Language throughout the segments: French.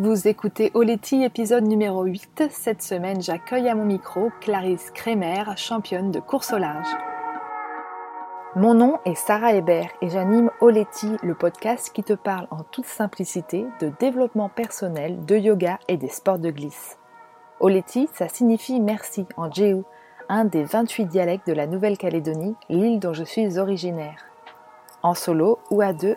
Vous écoutez Oleti épisode numéro 8. Cette semaine, j'accueille à mon micro Clarisse Kremer, championne de course au large. Mon nom est Sarah Hébert et j'anime Oleti, le podcast qui te parle en toute simplicité de développement personnel, de yoga et des sports de glisse. Oleti, ça signifie merci en Jéhu, un des 28 dialectes de la Nouvelle-Calédonie, l'île dont je suis originaire. En solo ou à deux,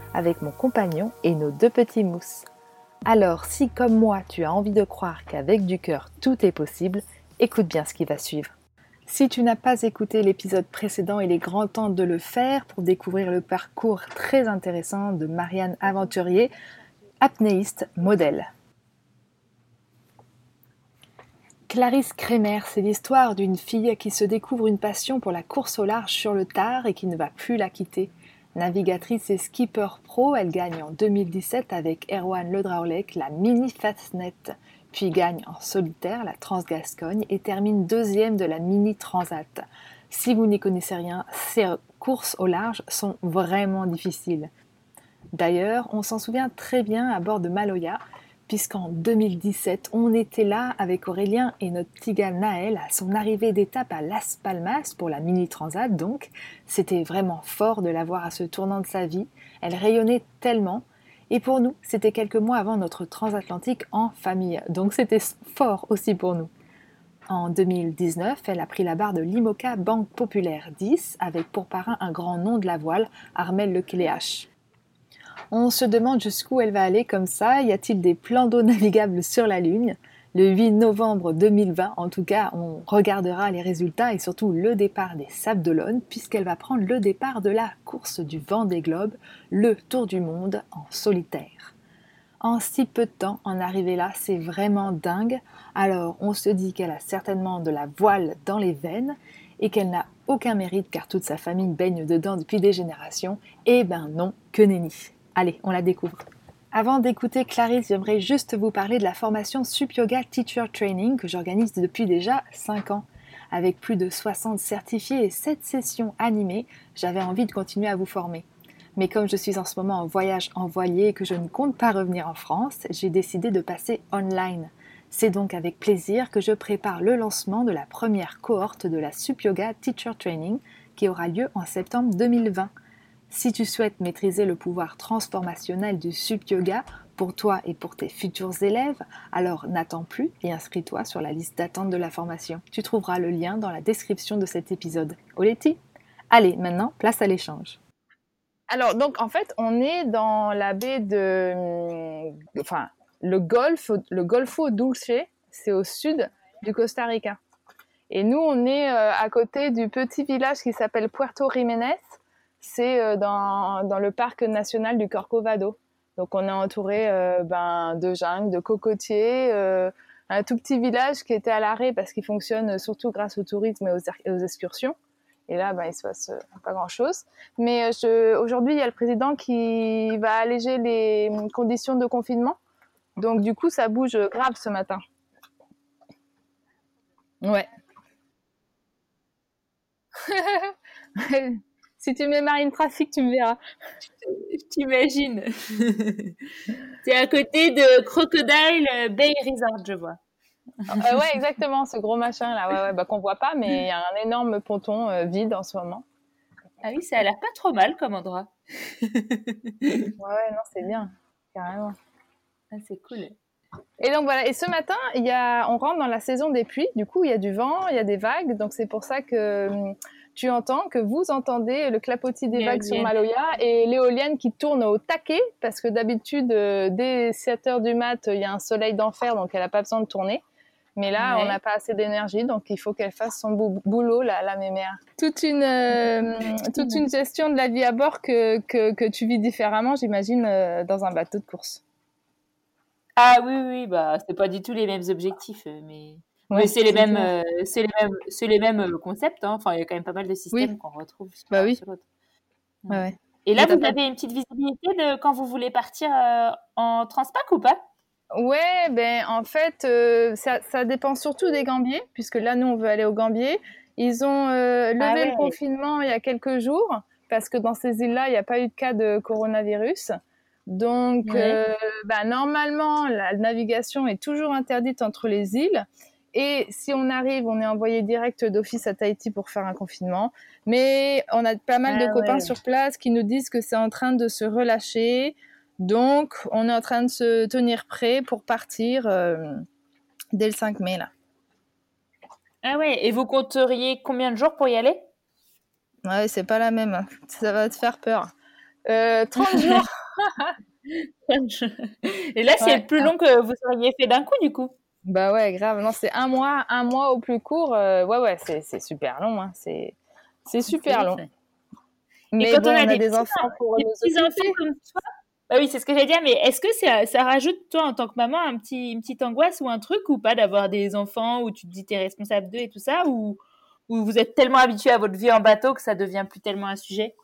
avec mon compagnon et nos deux petits mousses. Alors si comme moi tu as envie de croire qu'avec du cœur tout est possible, écoute bien ce qui va suivre. Si tu n'as pas écouté l'épisode précédent, il est grand temps de le faire pour découvrir le parcours très intéressant de Marianne Aventurier, apnéiste modèle. Clarisse Kremer, c'est l'histoire d'une fille qui se découvre une passion pour la course au large sur le tard et qui ne va plus la quitter. Navigatrice et skipper pro, elle gagne en 2017 avec Erwan Ledraulec la Mini Fastnet, puis gagne en solitaire la Transgascogne et termine deuxième de la Mini Transat. Si vous n'y connaissez rien, ces courses au large sont vraiment difficiles. D'ailleurs, on s'en souvient très bien à bord de Maloya, puisqu'en 2017, on était là avec Aurélien et notre petit gars Naël à son arrivée d'étape à Las Palmas pour la Mini Transat. Donc, c'était vraiment fort de la voir à ce tournant de sa vie. Elle rayonnait tellement. Et pour nous, c'était quelques mois avant notre transatlantique en famille. Donc, c'était fort aussi pour nous. En 2019, elle a pris la barre de l'IMOCA Banque Populaire 10 avec pour parrain un grand nom de la voile, Armel Lecléache. On se demande jusqu'où elle va aller comme ça. Y a-t-il des plans d'eau navigables sur la Lune? Le 8 novembre 2020, en tout cas, on regardera les résultats et surtout le départ des Sables puisqu'elle va prendre le départ de la course du vent des globes, le tour du monde en solitaire. En si peu de temps, en arriver là, c'est vraiment dingue. Alors, on se dit qu'elle a certainement de la voile dans les veines et qu'elle n'a aucun mérite car toute sa famille baigne dedans depuis des générations. Eh ben non, que nenni. Allez, on la découvre. Avant d'écouter Clarisse, j'aimerais juste vous parler de la formation Sup Yoga Teacher Training que j'organise depuis déjà 5 ans. Avec plus de 60 certifiés et 7 sessions animées, j'avais envie de continuer à vous former. Mais comme je suis en ce moment en voyage en voilier et que je ne compte pas revenir en France, j'ai décidé de passer online. C'est donc avec plaisir que je prépare le lancement de la première cohorte de la Sup Yoga Teacher Training qui aura lieu en septembre 2020. Si tu souhaites maîtriser le pouvoir transformationnel du Sup Yoga pour toi et pour tes futurs élèves, alors n'attends plus et inscris-toi sur la liste d'attente de la formation. Tu trouveras le lien dans la description de cet épisode. Oleti? Allez, maintenant, place à l'échange. Alors, donc, en fait, on est dans la baie de. Enfin, le golfe, le Golfo Dulce, c'est au sud du Costa Rica. Et nous, on est euh, à côté du petit village qui s'appelle Puerto Jiménez c'est euh, dans, dans, le parc national du Corcovado. Donc on est entouré euh, ben, de jungle, de cocotiers, euh, un tout petit village qui était à l'arrêt parce qu'il fonctionne surtout grâce au tourisme et aux, excursions. Et là, ben, il se passe pas grand-chose. Mais aujourd'hui, il y a le président qui va alléger les conditions de confinement. Donc du coup, ça bouge grave ce matin. Ouais. Si tu mets Marine Trafic, tu me verras. T'imagines. C'est à côté de Crocodile Bay Resort, je vois. Euh, ouais, exactement, ce gros machin là, ouais, ouais, bah, qu'on voit pas, mais il y a un énorme ponton euh, vide en ce moment. Ah oui, ça a l'air pas trop mal comme endroit. ouais, ouais, non, c'est bien, carrément. Ah, c'est cool. Et donc voilà, et ce matin, y a, on rentre dans la saison des pluies, du coup, il y a du vent, il y a des vagues, donc c'est pour ça que hum, tu entends, que vous entendez le clapotis des vagues sur Maloya et l'éolienne qui tourne au taquet, parce que d'habitude, euh, dès 7 heures du mat, il y a un soleil d'enfer, donc elle n'a pas besoin de tourner. Mais là, on n'a pas assez d'énergie, donc il faut qu'elle fasse son boulot, la, la mémère. Toute une, euh, toute une gestion de la vie à bord que, que, que tu vis différemment, j'imagine, euh, dans un bateau de course. Ah oui, oui, bah, c'est pas du tout les mêmes objectifs, mais, Ouais, mais c'est les mêmes, euh, les mêmes, c'est les mêmes euh, concepts. hein. Enfin, il y a quand même pas mal de systèmes qu'on retrouve sur, Bah oui. sur l'autre. Ouais, ouais. Et là, vous avez une petite visibilité de quand vous voulez partir euh, en transpac ou pas? Ouais, ben en fait, euh, ça, ça dépend surtout des Gambiers, puisque là, nous, on veut aller aux Gambiers. Ils ont euh, levé Ah ouais. le confinement il y a quelques jours, parce que dans ces îles-là, il n'y a pas eu de cas de coronavirus. Donc, Ouais. euh, bah, normalement, la navigation est toujours interdite entre les îles. Et si on arrive, on est envoyé direct d'office à Tahiti pour faire un confinement. Mais on a pas mal Ah de copains ouais. sur place qui nous disent que c'est en train de se relâcher. Donc, on est en train de se tenir prêt pour partir euh, dès le 5 mai, là. Ah ouais. Et vous compteriez combien de jours pour y aller? Ouais, c'est pas la même. hein. Ça va te faire peur. Euh, 30 jours. Et là, c'est Ouais. le plus long que vous auriez fait d'un coup, du coup. Bah ouais, grave. Non, c'est un mois, un mois au plus court. Euh, ouais, ouais, c'est super long. Hein. C'est super long. Mais quand bon, on a on a des des petits enfants pour Des petits enfants comme toi. Bah oui, c'est ce que j'allais dire, mais est-ce que ça, ça rajoute, toi, en tant que maman, un petit, une petite angoisse ou un truc ou pas d'avoir des enfants où tu te dis t'es responsable d'eux et tout ça ou, ou vous êtes tellement habitué à votre vie en bateau que ça devient plus tellement un sujet?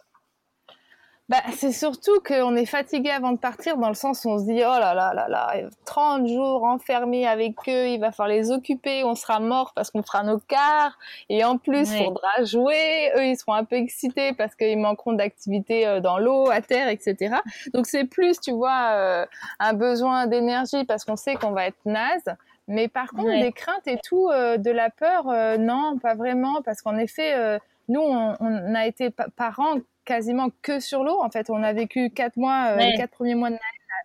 Bah, c'est surtout qu'on est fatigué avant de partir, dans le sens où on se dit oh là là là là, 30 jours enfermés avec eux, il va falloir les occuper, on sera mort parce qu'on fera nos quarts, et en plus, il faudra jouer. Eux, ils seront un peu excités parce qu'ils manqueront d'activités euh, dans l'eau, à terre, etc. Donc, c'est plus, tu vois, euh, un besoin d'énergie parce qu'on sait qu'on va être naze. Mais par contre, Ouais. des craintes et tout, euh, de la peur, euh, non, pas vraiment, parce qu'en effet, nous, on, on a été pa- parents quasiment que sur l'eau. En fait, on a vécu quatre mois, euh, Ouais. les quatre premiers mois de Naël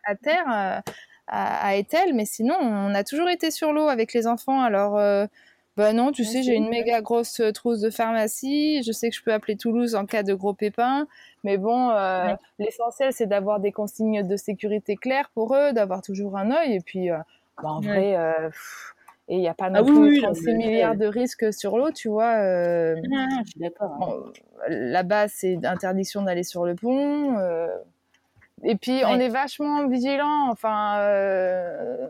à, à terre, euh, à, à Etel, mais sinon, on a toujours été sur l'eau avec les enfants. Alors, euh, bah non, tu Ouais, sais, j'ai une méga grosse euh, trousse de pharmacie. Je sais que je peux appeler Toulouse en cas de gros pépins. Mais bon, euh, Ouais. l'essentiel, c'est d'avoir des consignes de sécurité claires pour eux, d'avoir toujours un œil. Et puis, bah, en vrai, pff, et il n'y a pas non Ah oui, plus oui, non, 36 mais- milliards de risques sur l'eau, tu vois. euh, Non, non, je suis d'accord. hein. Bon, Là-bas, c'est interdiction d'aller sur le pont. euh, Et puis, on est vachement vigilant. Enfin, euh,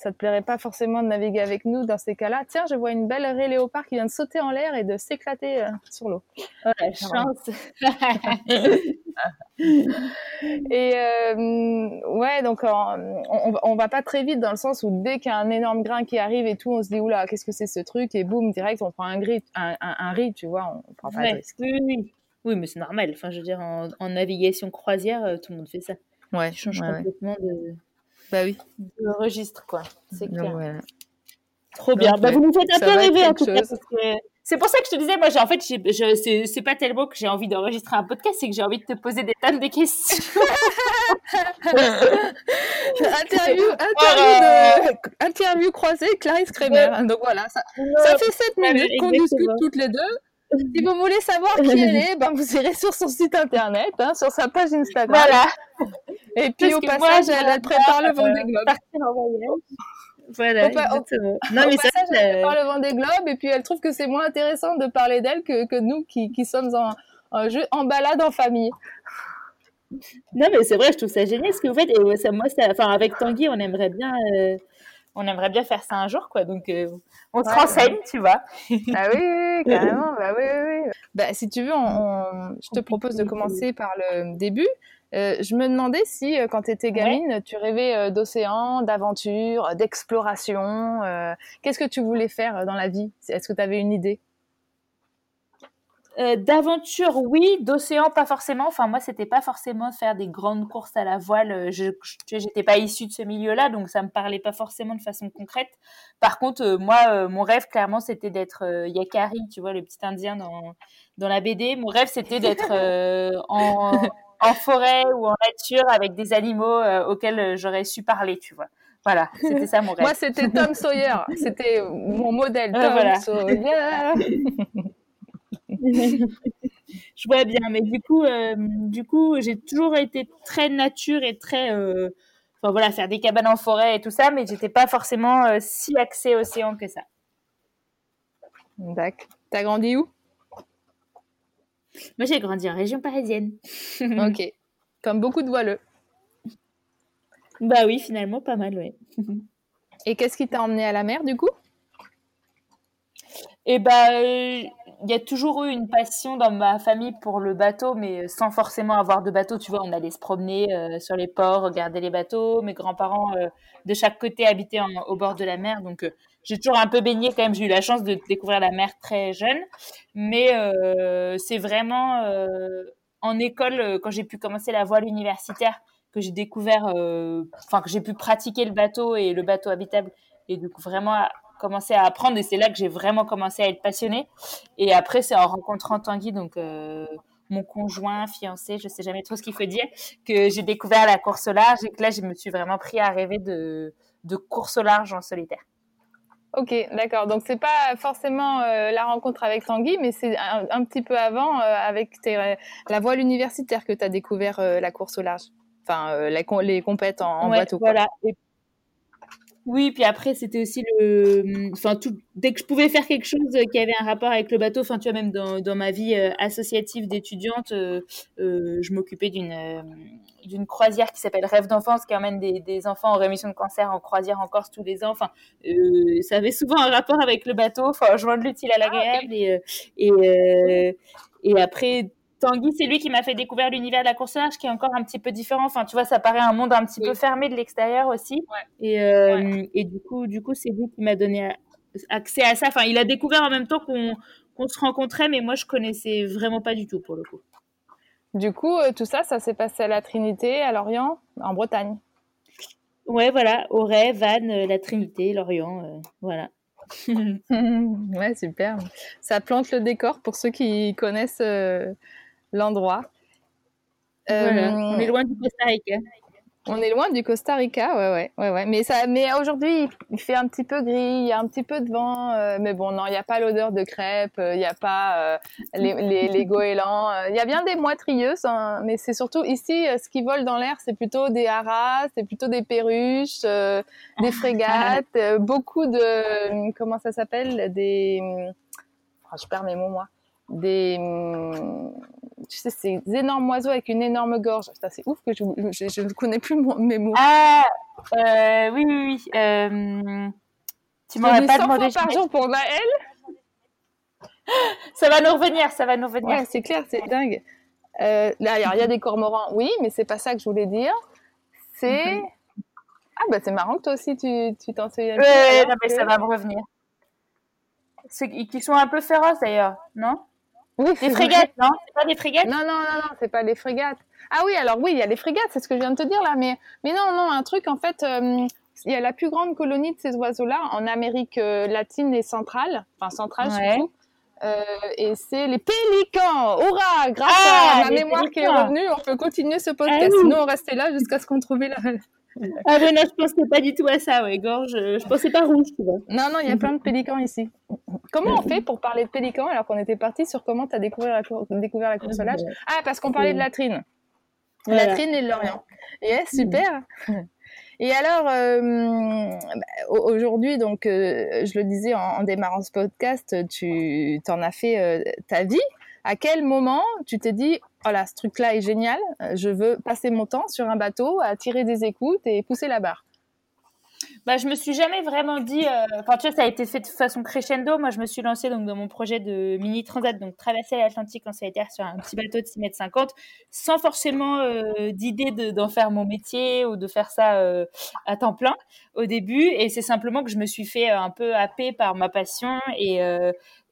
ça te plairait pas forcément de naviguer avec nous dans ces cas-là. Tiens, je vois une belle raie léopard qui vient de sauter en l'air et de s'éclater euh, sur l'eau. Oh, la chance. Et euh, ouais, donc on, on, on va pas très vite dans le sens où dès qu'il y a un énorme grain qui arrive et tout, on se dit oula, qu'est-ce que c'est ce truc? Et boum, direct, on prend un gris, un, un, un riz, tu vois, on prend pas de Ouais, risque. oui, mais c'est normal. Enfin, je veux dire, en, en navigation croisière, euh, tout le monde fait ça. Ouais, Tu changes ouais, ouais. complètement de, Bah oui. de registre, quoi. C'est Donc, clair. voilà. Trop bien. Donc, Bah, ouais, vous nous faites un peu rêver en tout cas. chose. parce que C'est pour ça que je te disais, moi, j'ai en fait, j'ai- je, c'est, c'est pas tellement que j'ai envie d'enregistrer un podcast, c'est que j'ai envie de te poser des tonnes de questions. interview, interview, de, interview croisée, Clarisse Kremer. Donc voilà, ça, ça fait 7 Ouais, minutes qu'on discute toutes les deux. Si vous voulez savoir qui elle est, ben vous irez sur son site internet, hein, sur sa page Instagram. Voilà. Et puis Parce au moi, passage, elle, prépare le Vendée euh, Globe. Partir en voyage. Voilà, Au exactement. Au Non, mais ça, passage, elle euh, prépare le Vendée Globe et puis elle trouve que c'est moins intéressant de parler d'elle que, que nous qui, qui sommes en, en, jeu- en balade en famille. Non, mais c'est vrai, je trouve ça génial ce que vous faites. Et ça, moi, ça, enfin, avec Tanguy, on aimerait bien, euh, on aimerait bien faire ça un jour, quoi. Donc, euh, on se Ouais, renseigne, tu vois. Ah oui, carrément. bah oui, oui, oui. Bah, si tu veux, on, on- je te propose de commencer par le début. Euh, je me demandais si, euh, quand tu étais gamine, tu rêvais euh, d'océan, d'aventure, d'exploration. euh, Qu'est-ce que tu voulais faire dans la vie? Est-ce que tu avais une idée? Euh, D'aventure, oui. D'océan, pas forcément. Enfin, moi, c'était pas forcément faire des grandes courses à la voile. Euh, Je, j'étais pas issue de ce milieu-là, donc ça me parlait pas forcément de façon concrète. Par contre, euh, moi, euh, mon rêve, clairement, c'était d'être Yakari, tu vois, le petit Indien dans, dans la BD. Mon rêve, c'était d'être euh, en, en forêt ou en nature avec des animaux auxquels j'aurais su parler, tu vois. Voilà, c'était ça mon rêve. Moi, c'était Tom Sawyer. C'était mon modèle, Tom voilà. Sawyer. je vois bien, mais du coup, euh, du coup, j'ai toujours été très nature et très, euh, enfin voilà, faire des cabanes en forêt et tout ça, mais j'étais pas forcément euh, si axée océan que ça. D'accord. T'as grandi où? Moi, j'ai grandi en région parisienne. Ok. Comme beaucoup de voileux. Bah oui, finalement, pas mal, oui. Et qu'est-ce qui t'a emmené à la mer, du coup? Eh bah, il y a toujours eu une passion dans ma famille pour le bateau, mais sans forcément avoir de bateau. Tu vois, on allait se promener sur les ports, regarder les bateaux. Mes grands-parents de chaque côté habitaient au bord de la mer, donc j'ai toujours un peu baigné quand même. J'ai eu la chance de découvrir la mer très jeune, mais c'est vraiment en école quand j'ai pu commencer la voile universitaire que j'ai découvert, enfin que j'ai pu pratiquer le bateau et le bateau habitable et du vraiment commencer à apprendre et c'est là que j'ai vraiment commencé à être passionnée. Et après c'est en rencontrant Tanguy donc mon conjoint, fiancé, je sais jamais trop ce qu'il faut dire, que j'ai découvert la course au large et que là je me suis vraiment pris à rêver de, de course au large en solitaire. Ok, d'accord. Donc c'est pas forcément euh, la rencontre avec Tanguy, mais c'est un, petit peu avant, euh, avec la voile universitaire, que tu as découvert euh, la course au large. Enfin, les, les compètes en, en bateau. Voilà. Oui, puis après, c'était aussi le. Enfin, tout... dès que je pouvais faire quelque chose qui avait un rapport avec le bateau, enfin, tu vois, même dans, dans ma vie euh, associative d'étudiante, euh, euh, je m'occupais d'une d'une croisière qui s'appelle Rêve d'enfance, qui emmène des, des, enfants en rémission de cancer en croisière en Corse tous les ans. Enfin, ça avait souvent un rapport avec le bateau, enfin, joindre l'utile à l'agréable. Ah, et, et, et après, Tanguy, c'est lui qui m'a fait découvrir l'univers de la course large, qui est encore un petit peu différent. Enfin, tu vois, ça paraît un monde un petit peu fermé de l'extérieur aussi. Et, euh, et, du coup, du coup, c'est lui qui m'a donné accès à ça. Enfin, il a découvert en même temps qu'on se rencontrait, mais moi, je connaissais vraiment pas du tout pour le coup. Du coup, euh, tout ça, ça s'est passé à la Trinité, à Lorient, en Bretagne. Ouais, voilà, Auray, Vannes, euh, la Trinité, Lorient, voilà. ouais, super. Ça plante le décor pour ceux qui connaissent l'endroit. on est loin du Costa Rica. On est loin du Costa Rica, ouais, ouais, ouais, ouais. Mais ça, mais aujourd'hui, il fait un petit peu gris, il y a un petit peu de vent, euh, mais bon, non, il n'y a pas l'odeur de crêpes, euh, il n'y a pas euh, les, les, les, goélands. Il y a bien des moitrieuses, hein, mais c'est surtout ici, ce qui vole dans l'air, c'est plutôt des haras, c'est plutôt des perruches, des frégates, beaucoup de, comment ça s'appelle, des, oh, je perds mes mots moi, des tu sais, ces énormes oiseaux avec une énorme gorge. C'est ouf que je, ne connais plus mes mots. Ah, euh, oui, oui, oui. Euh, tu m'aurais pas demandé. par jour pour Naël Ça va nous revenir, ça va nous revenir. Ouais, c'est clair, c'est dingue. Euh, là, il y a des cormorans, oui, mais c'est pas ça que je voulais dire. C'est. Mhm. Ah, bah c'est marrant que toi aussi tu t'en souviens. Oui, non, mais ça va me revenir. Qui sont un peu féroces d'ailleurs, non? Oui, des frégates, non? C'est pas des frégates? Non, non, non, non, c'est pas les frégates. Ah oui, alors oui, il y a les frégates, c'est ce que je viens de te dire là, mais, mais non, non, un truc, en fait, euh, il y a la plus grande colonie de ces oiseaux-là en Amérique euh, latine et centrale, enfin centrale surtout. Euh, et c'est les pélicans. Hurrah Grâce ah, à ma mémoire qui est revenue, on peut continuer ce podcast. Ah Sinon, on restait là jusqu'à ce qu'on trouve la, ah ben non, je pensais pas du tout à ça, ouais, gorge. Je pensais pas rouge, tu vois. Non, non, il y a plein de pélicans ici. Comment on fait pour parler de pélicans alors qu'on était parti sur comment tu as découvert la, découvert la course au large Ah, parce qu'on parlait de la trine. La trine et de l'Orient. Yes, super. Et alors, euh, bah, aujourd'hui, donc, euh, je le disais en, démarrant ce podcast, tu t'en as fait euh, ta vie. À quel moment tu t'es dit, voilà, ce truc-là est génial, euh, je veux passer mon temps sur un bateau à tirer des écoutes et pousser la barre bah, je me suis jamais vraiment dit. Euh, enfin, tu vois, ça a été fait de façon crescendo. Moi, je me suis lancée donc dans mon projet de mini transat, donc traverser l'Atlantique en solitaire sur un petit bateau de 6 mètres 50, sans forcément euh, d'idée d'en faire mon métier ou de faire ça euh, à temps plein au début. Et c'est simplement que je me suis fait un peu happer par ma passion et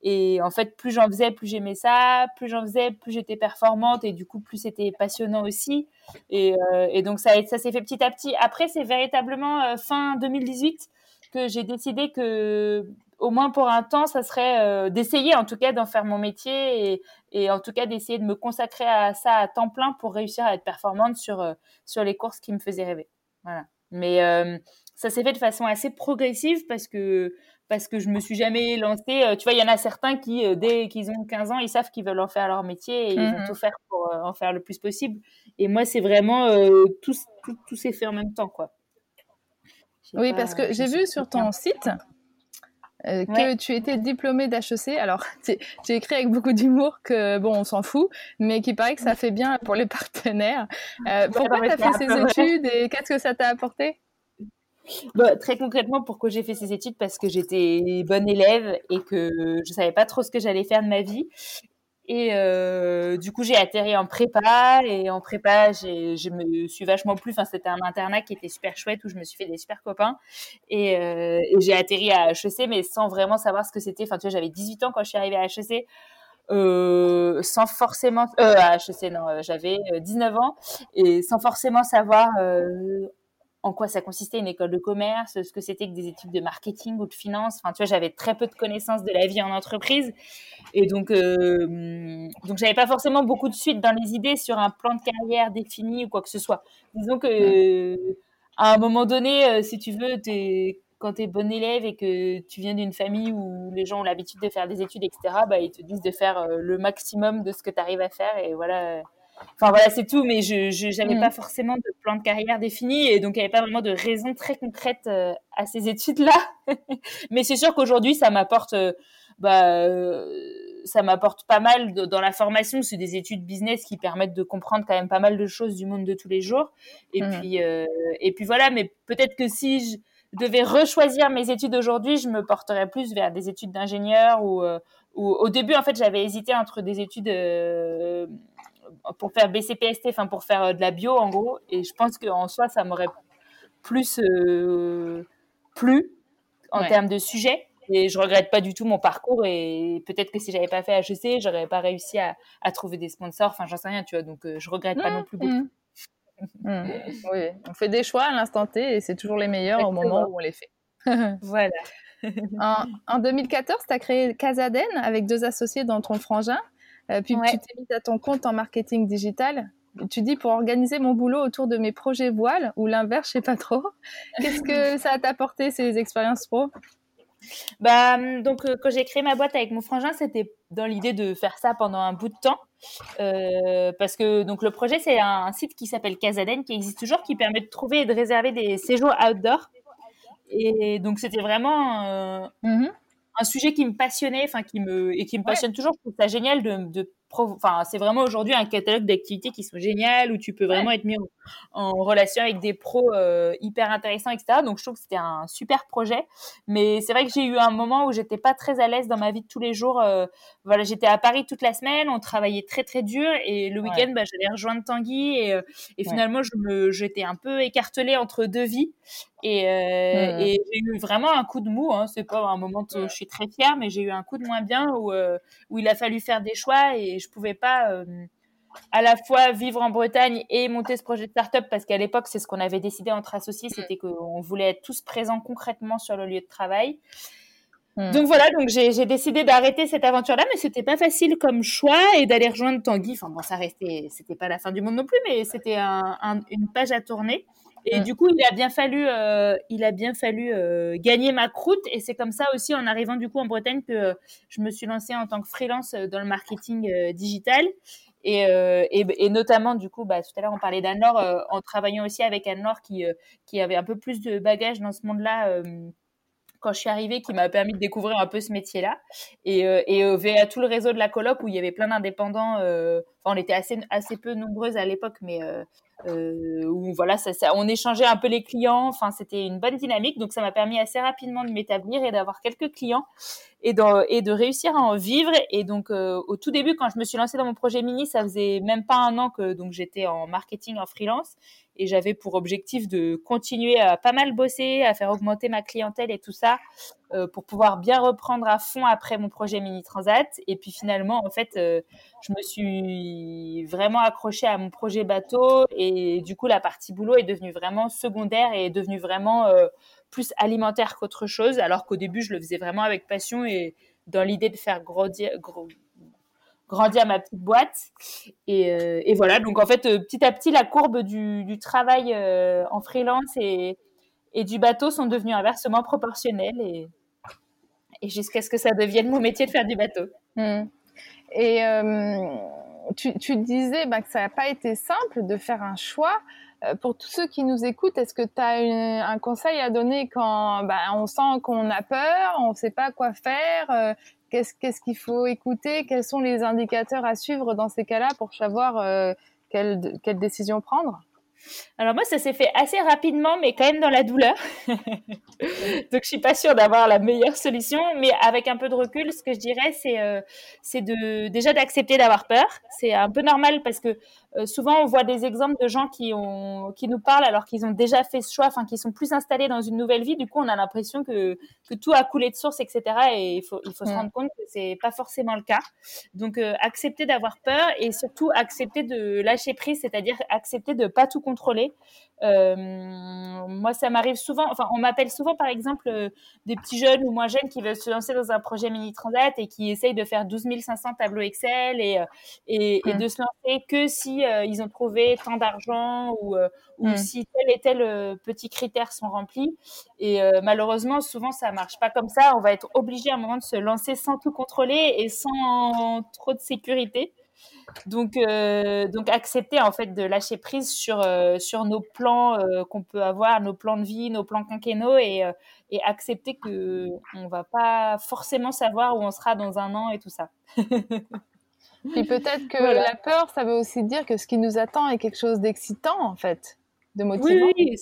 et en fait, plus j'en faisais, plus j'aimais ça, plus j'en faisais, plus j'étais performante et du coup, plus c'était passionnant aussi. Et, euh, donc, ça, ça s'est fait petit à petit. Après, c'est véritablement euh, fin 2018 que j'ai décidé que, au moins pour un temps, ça serait euh, d'essayer en tout cas d'en faire mon métier et, et en tout cas d'essayer de me consacrer à ça à temps plein pour réussir à être performante sur, sur les courses qui me faisaient rêver. Voilà. Mais ça s'est fait de façon assez progressive parce que parce que je me suis jamais lancée. Euh, tu vois, il y en a certains qui, euh, dès qu'ils ont 15 ans, ils savent qu'ils veulent en faire leur métier et ils vont mmh tout faire pour euh, en faire le plus possible. Et moi, c'est vraiment tout, tout, s'est fait en même temps, quoi. Oui, parce que j'ai vu sur ton site que tu étais diplômée d'HEC. Alors, tu écrit avec beaucoup d'humour que, bon, on s'en fout, mais qui paraît que ça fait bien pour les partenaires. pourquoi tu as fait ces études et qu'est-ce que ça t'a apporté? Bah, très concrètement, pourquoi j'ai fait ces études? Parce que j'étais bonne élève et que je savais pas trop ce que j'allais faire de ma vie. Et euh, du coup, j'ai atterri en prépa et en prépa, je me suis vachement plu. Enfin, c'était un internat qui était super chouette où je me suis fait des super copains. Et, euh, j'ai atterri à HEC, mais sans vraiment savoir ce que c'était. Enfin, tu vois, j'avais 18 ans quand je suis arrivée à HEC. Euh, sans forcément euh, à HEC non j'avais 19 ans et sans forcément savoir en quoi ça consistait une école de commerce, ce que c'était que des études de marketing ou de finance. Enfin, tu vois, j'avais très peu de connaissances de la vie en entreprise. Et donc, euh, donc j'avais pas forcément beaucoup de suite dans les idées sur un plan de carrière défini ou quoi que ce soit. Disons que, à un moment donné, euh, si tu veux, es, quand tu es bon élève et que tu viens d'une famille où les gens ont l'habitude de faire des études, etc., bah, ils te disent de faire euh, le maximum de ce que tu arrives à faire. Et voilà Enfin voilà, c'est tout, mais je n'avais mm. pas forcément de plan de carrière défini et donc il n'y avait pas vraiment de raison très concrète euh, à ces études-là. mais c'est sûr qu'aujourd'hui, ça m'apporte, euh, bah, euh, ça m'apporte pas mal dans la formation. C'est des études business qui permettent de comprendre quand même pas mal de choses du monde de tous les jours. Et mm. puis et puis voilà, mais peut-être que si je devais rechoisir mes études aujourd'hui, je me porterais plus vers des études d'ingénieur ou, ou au début en fait j'avais hésité entre des études pour faire BCPST, enfin pour faire euh, de la bio en gros. Et je pense qu'en soi, ça m'aurait plus euh, plu en termes de sujet. Et je regrette pas du tout mon parcours. Et peut-être que si j'avais pas fait HEC, j'aurais pas réussi à, à, trouver des sponsors. Enfin, j'en sais rien, tu vois. Donc, euh, je regrette pas non plus beaucoup. Mmh. Mmh. Oui, on fait des choix à l'instant T et c'est toujours les meilleurs au moment où on les fait. voilà. en, en, 2014, tu as créé Casaden avec deux associés dans ton frangin. Euh, puis tu t'es mise à ton compte en marketing digital. Tu dis pour organiser mon boulot autour de mes projets voiles ou l'inverse, je sais pas trop. Qu'est-ce que ça t'a apporté ces expériences pro? Bah, hum, donc euh, quand j'ai créé ma boîte avec mon frangin, c'était dans l'idée de faire ça pendant un bout de temps, euh, parce que donc le projet c'est un, site qui s'appelle Casaden qui existe toujours, qui permet de trouver et de réserver des séjours outdoor. Et donc c'était vraiment mmh un sujet qui me passionnait, enfin qui me et qui me passionne toujours. Je trouve ça génial de, enfin c'est vraiment aujourd'hui un catalogue d'activités qui sont géniales où tu peux vraiment être mis en, relation avec des pros euh, hyper intéressants, etc. Donc je trouve que c'était un super projet. Mais c'est vrai que j'ai eu un moment où j'étais pas très à l'aise dans ma vie de tous les jours. Euh, voilà, j'étais à Paris toute la semaine, on travaillait très très dur et le week-end, bah, j'allais rejoindre Tanguy et, euh, et finalement je me j'étais un peu écartelée entre deux vies. Et, mmh. et j'ai eu vraiment un coup de mou. Hein. C'est pas un moment où je suis très fière, mais j'ai eu un coup de moins bien où, où il a fallu faire des choix et je pouvais pas euh, à la fois vivre en Bretagne et monter ce projet de start-up parce qu'à l'époque, c'est ce qu'on avait décidé entre associés, c'était qu'on voulait être tous présents concrètement sur le lieu de travail. Hmm. Donc voilà, donc j'ai décidé d'arrêter cette aventure-là, mais c'était pas facile comme choix et d'aller rejoindre Tanguy. Enfin bon, ça restait, c'était pas la fin du monde non plus, mais c'était une page à tourner. Et mm. du coup, il a bien fallu, euh, il a bien fallu euh, gagner ma croûte. Et c'est comme ça aussi, en arrivant du coup en Bretagne, que euh, je me suis lancée en tant que freelance dans le marketing digital. Et, et, et, notamment, du coup, bah, tout à l'heure, on parlait d'Anne-Laure, en travaillant aussi avec Anne-Laure qui, qui avait un peu plus de bagages dans ce monde-là quand je suis arrivée qui m'a permis de découvrir un peu ce métier-là. Et, euh, et euh, via tout le réseau de la coloc où il y avait plein d'indépendants, euh, on était assez, assez peu nombreuses à l'époque, mais euh, où voilà, ça, ça, on échangeait un peu les clients. Enfin, c'était une bonne dynamique. Donc, ça m'a permis assez rapidement de m'établir et d'avoir quelques clients et et de réussir à en vivre. Et donc, au tout début, quand je me suis lancée dans mon projet mini, ça faisait même pas un an que donc j'étais en marketing en freelance et j'avais pour objectif de continuer à pas mal bosser, à faire augmenter ma clientèle et tout ça euh, pour pouvoir bien reprendre à fond après mon projet Mini Transat. Et puis finalement, en fait, euh, je me suis vraiment accrochée à mon projet bateau et du coup, la partie boulot est devenue vraiment secondaire et est devenue vraiment euh, plus alimentaire qu'autre chose, alors qu'au début, je le faisais vraiment avec passion et dans l'idée de faire grandir, ma petite boîte. Et, euh, voilà, donc en fait, euh, petit à petit, la courbe du, du travail euh, en freelance et, et, du bateau sont devenues inversement proportionnelles et, et jusqu'à ce que ça devienne mon métier de faire du bateau. Hmm. Et tu, tu, disais bah, que ça n'a pas été simple de faire un choix. pour tous ceux qui nous écoutent, est-ce que tu as un conseil à donner quand bah, on sent qu'on a peur, on ne sait pas quoi faire Qu'est-ce qu'il faut écouter? Quels sont les indicateurs à suivre dans ces cas-là pour savoir quelle, quelle décision prendre? Alors moi, ça s'est fait assez rapidement, mais quand même dans la douleur. Donc je suis pas sûre d'avoir la meilleure solution, mais avec un peu de recul, ce que je dirais, c'est euh, c'est de déjà d'accepter d'avoir peur. C'est un peu normal parce que euh, souvent on voit des exemples de gens qui ont qui nous parlent alors qu'ils ont déjà fait ce choix, enfin qui sont plus installés dans une nouvelle vie. Du coup, on a l'impression que que tout a coulé de source, etc. Et il faut il faut se rendre compte que c'est pas forcément le cas. Donc euh, accepter d'avoir peur et surtout accepter de lâcher prise, c'est-à-dire accepter de pas tout contrôler. Euh, moi, ça m'arrive souvent. Enfin, on m'appelle souvent, par exemple, euh, des petits jeunes ou moins jeunes qui veulent se lancer dans un projet mini transat et qui essayent de faire 12 500 tableaux Excel et, euh, et, et, de se lancer que si ils ont trouvé tant d'argent ou, ou si tel et tel petit critère sont remplis. Et malheureusement, souvent, ça marche pas comme ça. On va être obligé à un moment de se lancer sans tout contrôler et sans trop de sécurité. Donc, euh, donc accepter en fait de lâcher prise sur euh, sur nos plans euh, qu'on peut avoir, nos plans de vie, nos plans quinquennaux et, et accepter que on va pas forcément savoir où on sera dans un an et tout ça. Puis peut-être que la peur, ça veut aussi dire que ce qui nous attend est quelque chose d'excitant en fait. Oui, oui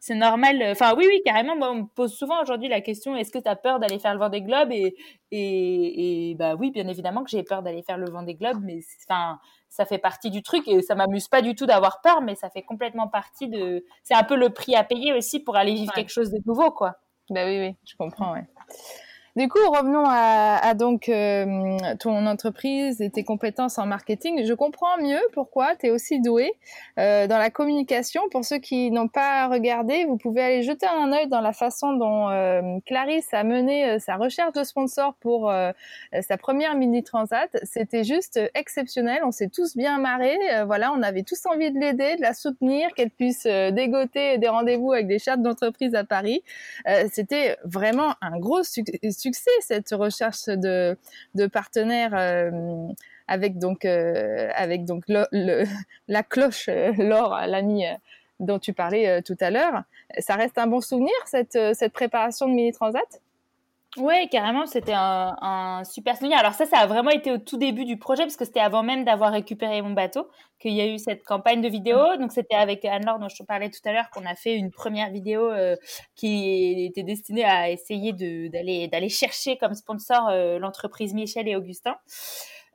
c'est normal. Enfin, oui, oui, carrément. Moi, on me pose souvent aujourd'hui la question est-ce que tu as peur d'aller faire le Vendée Globe? Et, et, et bah oui, bien évidemment que j'ai peur d'aller faire le Vendée Globe, mais enfin, ça fait partie du truc et ça m'amuse pas du tout d'avoir peur, mais ça fait complètement partie de. C'est un peu le prix à payer aussi pour aller vivre quelque chose de nouveau, quoi. Bah oui, oui, je comprends, ouais. Du coup, revenons à, donc euh, ton entreprise et tes compétences en marketing. Je comprends mieux pourquoi tu es aussi doué euh, dans la communication. Pour ceux qui n'ont pas regardé, vous pouvez aller jeter un œil dans la façon dont euh, Clarisse a mené sa recherche de sponsors pour sa première mini transat. C'était juste exceptionnel. On s'est tous bien marrés. voilà, on avait tous envie de l'aider, de la soutenir, qu'elle puisse dégoter des rendez-vous avec des chats d'entreprise à Paris. C'était vraiment un gros succès cette recherche de, partenaires euh, avec donc euh, avec donc la cloche euh, Laure l'ami dont tu parlais tout à l'heure. Ça reste un bon souvenir cette cette préparation de mini transat. Oui, carrément, c'était un, un, super souvenir. Alors ça, ça a vraiment été au tout début du projet, parce que c'était avant même d'avoir récupéré mon bateau, qu'il y a eu cette campagne de vidéo. Donc c'était avec Anne-Laure, dont je te parlais tout à l'heure, qu'on a fait une première vidéo euh, qui était destinée à essayer d'aller d'aller chercher comme sponsor euh, l'entreprise Michel et Augustin.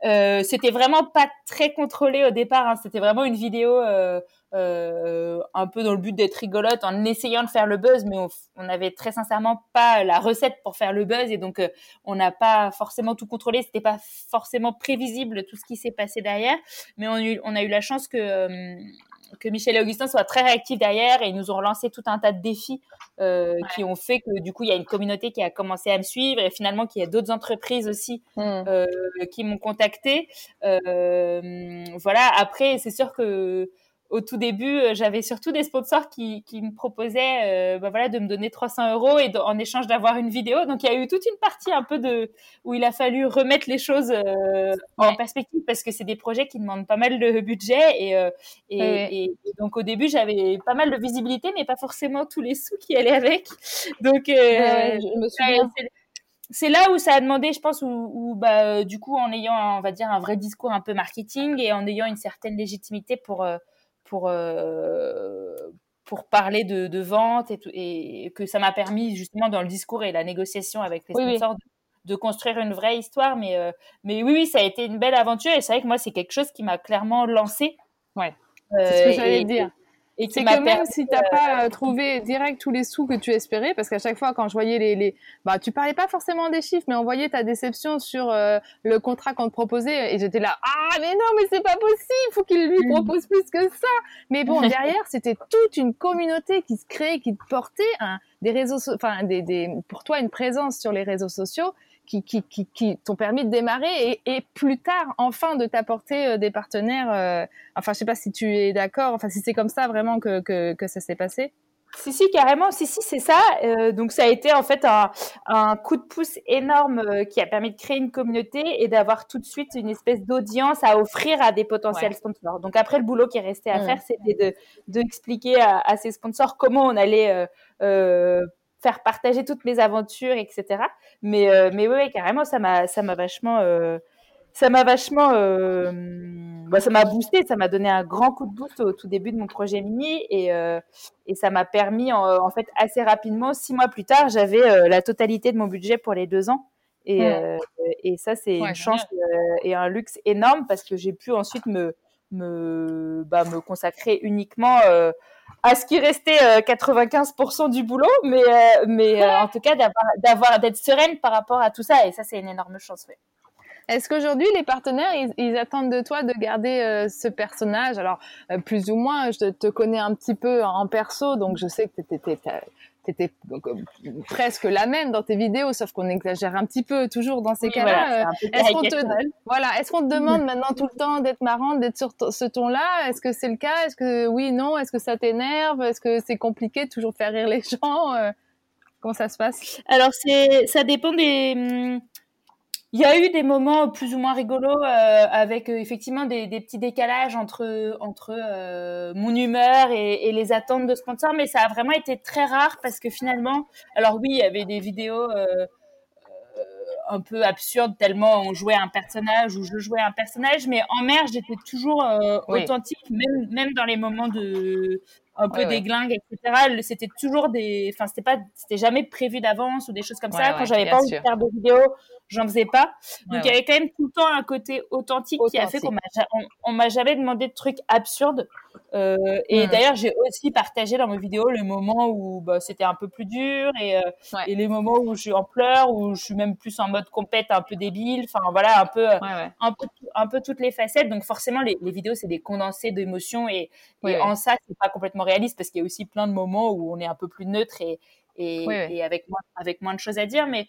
Euh, c'était vraiment pas très contrôlé au départ. Hein. C'était vraiment une vidéo euh, euh, un peu dans le but d'être rigolote, en essayant de faire le buzz, mais on, on avait très sincèrement pas la recette pour faire le buzz et donc euh, on n'a pas forcément tout contrôlé. C'était pas forcément prévisible tout ce qui s'est passé derrière, mais on, on, a eu la chance que euh, que Michel et Augustin soient très réactifs derrière et ils nous ont relancé tout un tas de défis euh, qui ont fait que du coup il y a une communauté qui a commencé à me suivre et finalement qu'il y a d'autres entreprises aussi mmh. euh, qui m'ont contacté. Euh, voilà. Après, c'est sûr que au tout début, euh, j'avais surtout des sponsors qui, qui me proposaient euh, bah voilà, de me donner 300 euros et en échange d'avoir une vidéo. Donc, il y a eu toute une partie un peu de où il a fallu remettre les choses euh, en perspective parce que c'est des projets qui demandent pas mal de budget. Et, euh, et, et, donc, au début, j'avais pas mal de visibilité, mais pas forcément tous les sous qui allaient avec. Donc, je me souviens c'est là où ça a demandé, je pense, où, bah, du coup, en ayant, on va dire, un vrai discours un peu marketing et en ayant une certaine légitimité pour, pour, euh, pour parler de, de vente et, et, que ça m'a permis justement dans le discours et la négociation avec les sponsors De, construire une vraie histoire. Mais, euh, mais oui, oui, ça a été une belle aventure et c'est vrai que moi, c'est quelque chose qui m'a clairement lancé. Ouais. c'est ce que j'allais dire. Et c'est que même si t'as pas euh, trouvé direct tous les sous que tu espérais, parce qu'à chaque fois quand je voyais les, les, bah tu parlais pas forcément des chiffres, mais on voyait ta déception sur euh, le contrat qu'on te proposait, et j'étais là ah mais non mais c'est pas possible, faut qu'il lui mm. propose plus que ça. Mais bon derrière c'était toute une communauté qui se créait, qui te portait des réseaux, enfin des, des, pour toi une présence sur les réseaux sociaux qui, qui, qui, qui t'ont permis de démarrer et, et, plus tard, enfin, de t'apporter euh, des partenaires. Euh, enfin, je sais pas si tu es d'accord, enfin, si c'est comme ça vraiment que, que, que ça s'est passé. Si, si, carrément. Si, si, c'est ça. Euh, donc, ça a été en fait un, un coup de pouce énorme euh, qui a permis de créer une communauté et d'avoir tout de suite une espèce d'audience à offrir à des potentiels sponsors. Donc, après, le boulot qui est resté à mmh. faire, c'était de, de expliquer à, à, ces sponsors comment on allait euh, faire partager toutes mes aventures, etc. Mais, mais oui, carrément, ça m'a vachement ça m'a vachement, euh, bah, ça m'a boosté, ça m'a donné un grand coup de boost au tout début de mon projet mini et, euh, et ça m'a permis en, fait assez rapidement, six mois plus tard, j'avais euh, la totalité de mon budget pour les deux ans. Et, euh, et ça c'est une chance euh, et un luxe énorme parce que j'ai pu ensuite me me, bah, me consacrer uniquement à ce qui restait 95% du boulot, mais, mais en tout cas d'avoir d'être sereine par rapport à tout ça et ça c'est une énorme chance. Est-ce qu'aujourd'hui, les partenaires, ils, attendent de toi de garder euh, ce personnage? Alors, euh, plus ou moins, je te connais un petit peu en perso, donc je sais que tu étais, presque la même dans tes vidéos, sauf qu'on exagère un petit peu toujours dans ces cas-là. Euh, est-ce qu'on te, voilà, est-ce qu'on te demande maintenant tout le temps d'être marrante, d'être sur ce ton-là? Est-ce que c'est le cas? Est-ce que oui, non? Est-ce que ça t'énerve? Est-ce que c'est compliqué de toujours faire rire les gens? Comment ça se passe? Alors, c'est, ça dépend des hum, il y a eu des moments plus ou moins rigolos euh, avec euh, effectivement des, des, petits décalages entre entre euh, mon humeur et, et, les attentes de sponsors, mais ça a vraiment été très rare parce que finalement, alors oui, il y avait des vidéos un peu absurdes tellement on jouait un personnage ou je jouais un personnage, mais en mer j'étais toujours authentique, même même dans les moments de un peu des glingues, etc. C'était toujours des, enfin c'était pas, c'était jamais prévu d'avance ou des choses comme ça. Quand j'avais pas envie de faire de vidéos, j'en faisais pas. Donc il y avait quand même tout le temps un côté authentique, qui a fait qu'on m'a, on, m'a jamais demandé de trucs absurdes. Euh, et d'ailleurs j'ai aussi partagé dans mes vidéos le moment où bah, c'était un peu plus dur et, euh, et les moments où je suis en pleurs, où je suis même plus en mode compète, un peu débile. Enfin voilà, un peu, un peu, un peu toutes les facettes. Donc forcément les, les vidéos c'est des condensés d'émotions et, et en ça c'est pas complètement réaliste parce qu'il y a aussi plein de moments où on est un peu plus neutre et, et, et avec, moins, avec moins de choses à dire. Mais,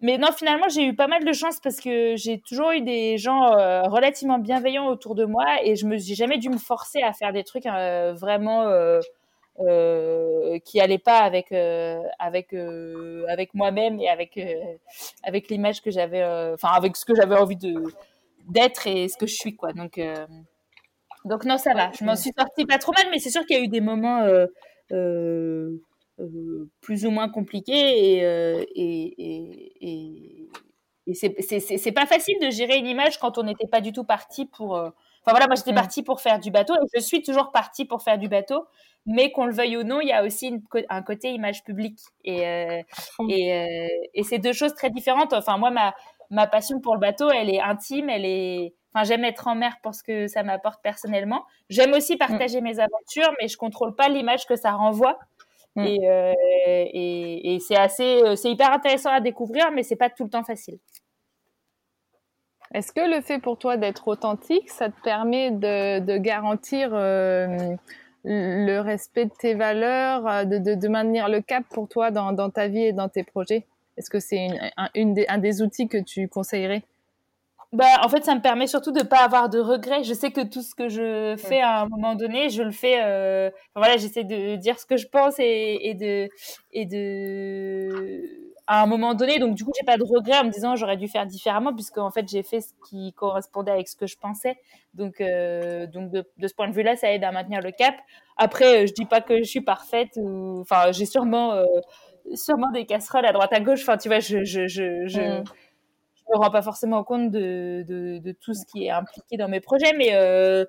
mais non, finalement, j'ai eu pas mal de chance parce que j'ai toujours eu des gens euh, relativement bienveillants autour de moi et je me suis jamais dû me forcer à faire des trucs euh, vraiment euh, qui allaient pas avec avec avec moi-même et avec avec l'image que j'avais, enfin avec ce que j'avais envie de d'être et ce que je suis quoi. Donc donc non, ça va. Je m'en suis sortie pas trop mal, mais c'est sûr qu'il y a eu des moments euh, euh, euh, plus ou moins compliqués et, et, et, et c'est pas facile de gérer une image quand on n'était pas du tout parti pour. Enfin voilà, moi j'étais partie pour faire du bateau et je suis toujours partie pour faire du bateau, mais qu'on le veuille ou non, il y a aussi un côté image publique et et, et c'est deux choses très différentes. Enfin moi ma ma passion pour le bateau, elle est intime, elle est Enfin, j'aime être en mer pour ce que ça m'apporte personnellement. J'aime aussi mm. partager mes aventures, mais je contrôle pas l'image que ça renvoie. Mm. Et, euh, et, et c'est assez, euh, c'est hyper intéressant à découvrir, mais c'est pas tout le temps facile. Est-ce que le fait pour toi d'être authentique, ça te permet de, de garantir euh, le respect de tes valeurs, de, de, de, maintenir le cap pour toi dans, dans ta vie et dans tes projets? Est-ce que c'est un, une des, un des outils que tu conseillerais? Bah, en fait, ça me permet surtout de pas avoir de regrets. Je sais que tout ce que je fais à un moment donné, je le fais. Euh... Enfin, voilà, j'essaie de dire ce que je pense et, et de et de à un moment donné. Donc, du coup, j'ai pas de regrets en me disant j'aurais dû faire différemment puisque en fait, j'ai fait ce qui correspondait avec ce que je pensais. Donc, euh... donc de, de, ce point de vue-là, ça aide à maintenir le cap. Après, je dis pas que je suis parfaite ou enfin, j'ai sûrement euh, sûrement des casseroles à droite à gauche. Enfin, tu vois, je je je, je... Mm me rends pas forcément compte de, tout ce qui est impliqué dans mes projets, mais, euh,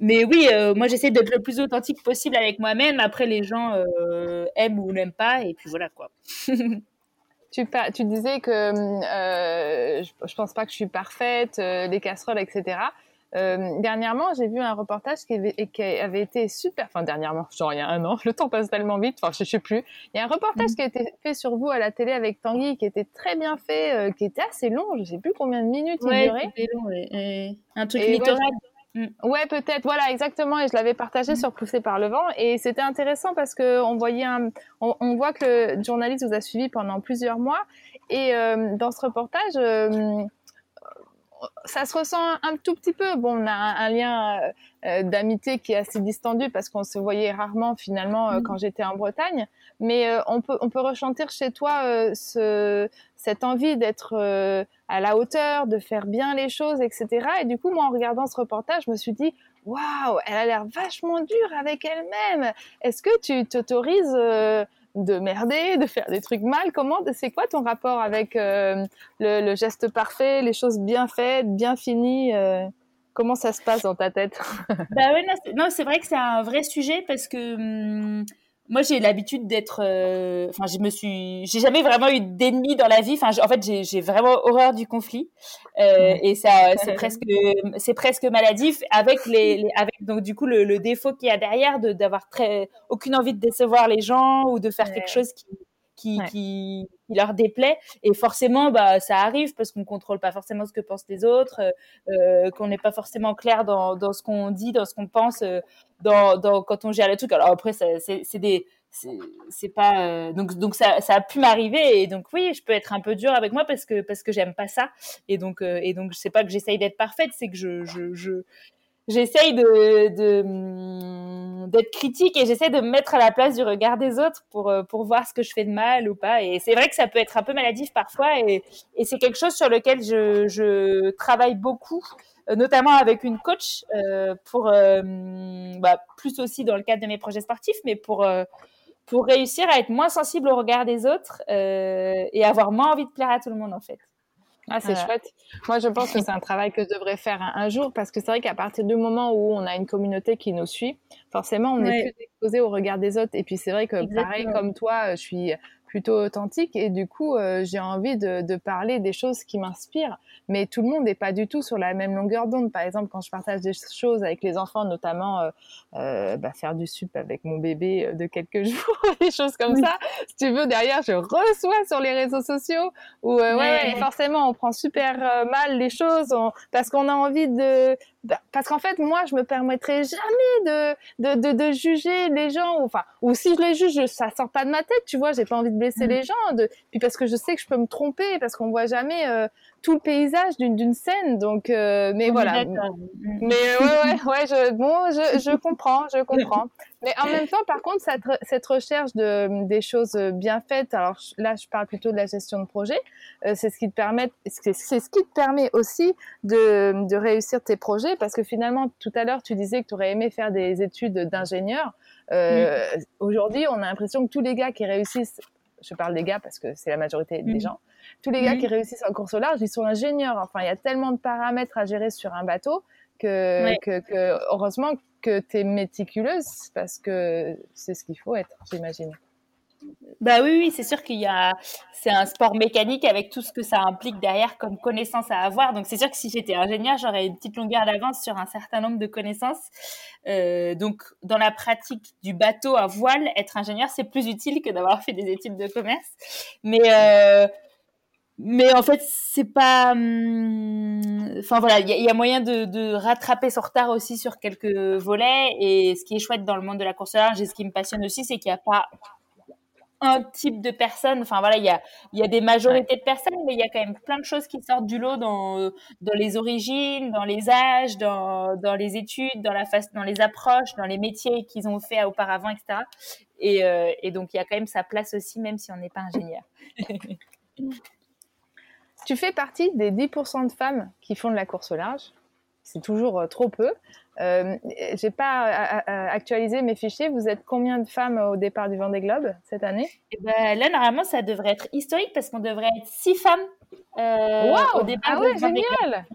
oui, euh, moi j'essaie d'être le plus authentique possible avec moi-même. Après, les gens euh, aiment ou n'aiment pas, et puis voilà quoi. tu, disais que je, je pense pas que je suis parfaite, les casseroles, etc. Euh, dernièrement, j'ai vu un reportage qui avait, qui avait, été super. Enfin, dernièrement, genre il y a un an. Le temps passe tellement vite. Enfin, je sais plus. Il y a un reportage mm. qui a été fait sur vous à la télé avec Tanguy, qui était très bien fait, euh, qui était assez long. Je sais plus combien de minutes ouais, il durait. long. Et... Un truc littoral. Mm. ouais peut-être. Voilà, exactement. Et je l'avais partagé mm. sur Poussé par le vent. Et c'était intéressant parce que on voyait un, on, on, voit que le journaliste vous a suivi pendant plusieurs mois. Et euh, dans ce reportage, ça se ressent un, tout petit peu. Bon, on a un, lien d'amitié qui est assez distendu parce qu'on se voyait rarement finalement mm. quand j'étais en Bretagne. Mais on peut on peut ressentir chez toi ce cette envie d'être à la hauteur, de faire bien les choses, etc. Et du coup, moi, en regardant ce reportage, je me suis dit, waouh, elle a l'air vachement dure avec elle-même. Est-ce que tu t'autorises euh, de merder, de faire des trucs mal. Comment C'est quoi ton rapport avec euh, le, geste parfait, les choses bien faites, bien finies euh, Comment ça se passe dans ta tête? Bah ouais, non, c'est vrai que c'est un vrai sujet parce que hum, moi, j'ai l'habitude d'être. Euh, enfin, je me suis. J'ai jamais vraiment eu d'ennemis dans la vie. Enfin, en fait, j'ai vraiment horreur du conflit. Euh, et ça, c'est presque, c'est presque maladif. Avec les, avec donc du coup le, le défaut qu'il y a derrière de d'avoir très aucune envie de décevoir les gens ou de faire quelque chose qui qui, qui, leur déplaît. Et forcément, bah, ça arrive parce qu'on contrôle pas forcément ce que pensent les autres, euh, euh qu'on n'est pas forcément clair dans, dans ce qu'on dit, dans ce qu'on pense, euh, dans, quand on gère les trucs. Alors après, c'est des c'est pas donc donc ça, ça a pu m'arriver et donc oui je peux être un peu dur avec moi parce que parce que j'aime pas ça et donc et donc c'est pas que j'essaye d'être parfaite c'est que je j'essaye de, hum, d'être critique et j'essaie de me mettre à la place du regard des autres pour, euh, pour voir ce que je fais de mal ou pas. Et c'est vrai que ça peut être un peu maladif parfois et, et c'est quelque chose sur lequel je, je travaille beaucoup, euh, notamment avec une coach euh, pour, bah, plus aussi dans le cadre de mes projets sportifs, mais pour, pour réussir à être moins sensible au regard des autres et avoir moins envie de plaire à tout le monde en fait. Ah, c'est chouette. Moi, je pense que c'est un travail que je devrais faire un, jour parce que c'est vrai qu'à partir du moment où on a une communauté qui nous suit, forcément, on est plus exposé au regard des autres. Et puis, c'est vrai que pareil comme toi, je suis plutôt authentique et du coup euh, j'ai envie de, de, parler des choses qui m'inspirent. Mais tout le monde n'est pas du tout sur la même longueur d'onde. Par exemple quand je partage des choses avec les enfants notamment euh, euh bah, faire du sup avec mon bébé euh, de quelques jours des choses comme ça si tu veux derrière je reçois sur les réseaux sociaux où ouais, ouais, forcément on prend super mal les choses parce qu'on a envie de parce qu'en fait, moi, je me permettrai jamais de, de, de, de, juger les gens. Enfin, ou si je les juge, ça sort pas de ma tête, tu vois. J'ai pas envie de blesser mm. les gens. De, puis parce que je sais que je peux me tromper, parce qu'on voit jamais euh, tout le paysage d'une d'une scène. Donc, euh, mais voilà. Mais ouais, ouais, ouais. Je, bon, je, je comprends, je comprends. Mais en même temps, par contre, cette, recherche de des choses bien faites. Alors là, je parle plutôt de la gestion de projet. Euh, c'est ce qui te permet, c'est ce qui te permet aussi de de réussir tes projets, parce que finalement, tout à l'heure, tu disais que tu aurais aimé faire des études d'ingénieur. Euh, Aujourd'hui, on a l'impression que tous les gars qui réussissent je parle des gars parce que c'est la majorité des gens. Tous les gars qui réussissent en course au large, ils sont ingénieurs. Enfin, il y a tellement de paramètres à gérer sur un bateau que, que, que heureusement que tu es méticuleuse parce que c'est ce qu'il faut être, j'imagine. Bah oui, oui, c'est sûr qu'il y a, c'est un sport mécanique avec tout ce que ça implique derrière comme connaissances à avoir. Donc c'est sûr que si j'étais ingénieur, j'aurais une petite longueur d'avance sur un certain nombre de connaissances. Euh, donc dans la pratique du bateau à voile, être ingénieur c'est plus utile que d'avoir fait des études de commerce. Mais euh, mais en fait, c'est pas. Hum, enfin voilà, il y, a moyen de, rattraper son retard aussi sur quelques volets. Et ce qui est chouette dans le monde de la course large et ce qui me passionne aussi, c'est qu'il n'y a pas un type de personne. Enfin voilà, il y a, y a des majorités de personnes, mais il y a quand même plein de choses qui sortent du lot dans, dans les origines, dans les âges, dans, dans les études, dans la face, dans les approches, dans les métiers qu'ils ont fait auparavant, etc. Et, euh, et donc il y a quand même sa place aussi, même si on n'est pas ingénieur. Tu fais partie des 10% de femmes qui font de la course au large. C'est toujours euh, trop peu. Euh, J'ai pas euh, euh, actualisé mes fichiers. Vous êtes combien de femmes au départ du Vendée Globe cette année? Eh ben, Là, normalement, ça devrait être historique parce qu'on devrait être six femmes au départ ah ouais, génial.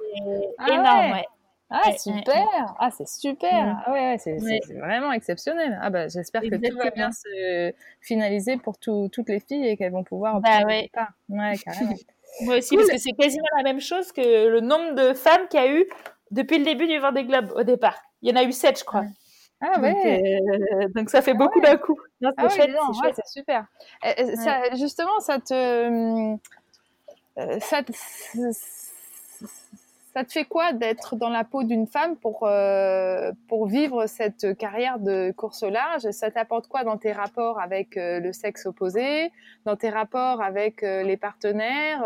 Ah énorme, ouais. Ah super Ah c'est super mm. Ah ouais, c'est vraiment exceptionnel. Ah bah j'espère que tout va bien se finaliser pour toutes les filles et qu'elles vont pouvoir bah, ouais. Ouais, carrément. Moi aussi, parce que c'est quasiment la même chose que le nombre de femmes qu'il y a eu depuis le début du Vendée Globe au départ. Il y en a eu sept, je crois. Ah ouais. Donc, euh, ça fait beaucoup d'un coup. Ah c'est super. Ça, justement, ça te, euh, ça te, ça te fait quoi d'être dans la peau d'une femme pour euh, pour vivre cette carrière de course au large? Ça t'apporte quoi dans tes rapports avec le sexe opposé, dans tes rapports avec les partenaires,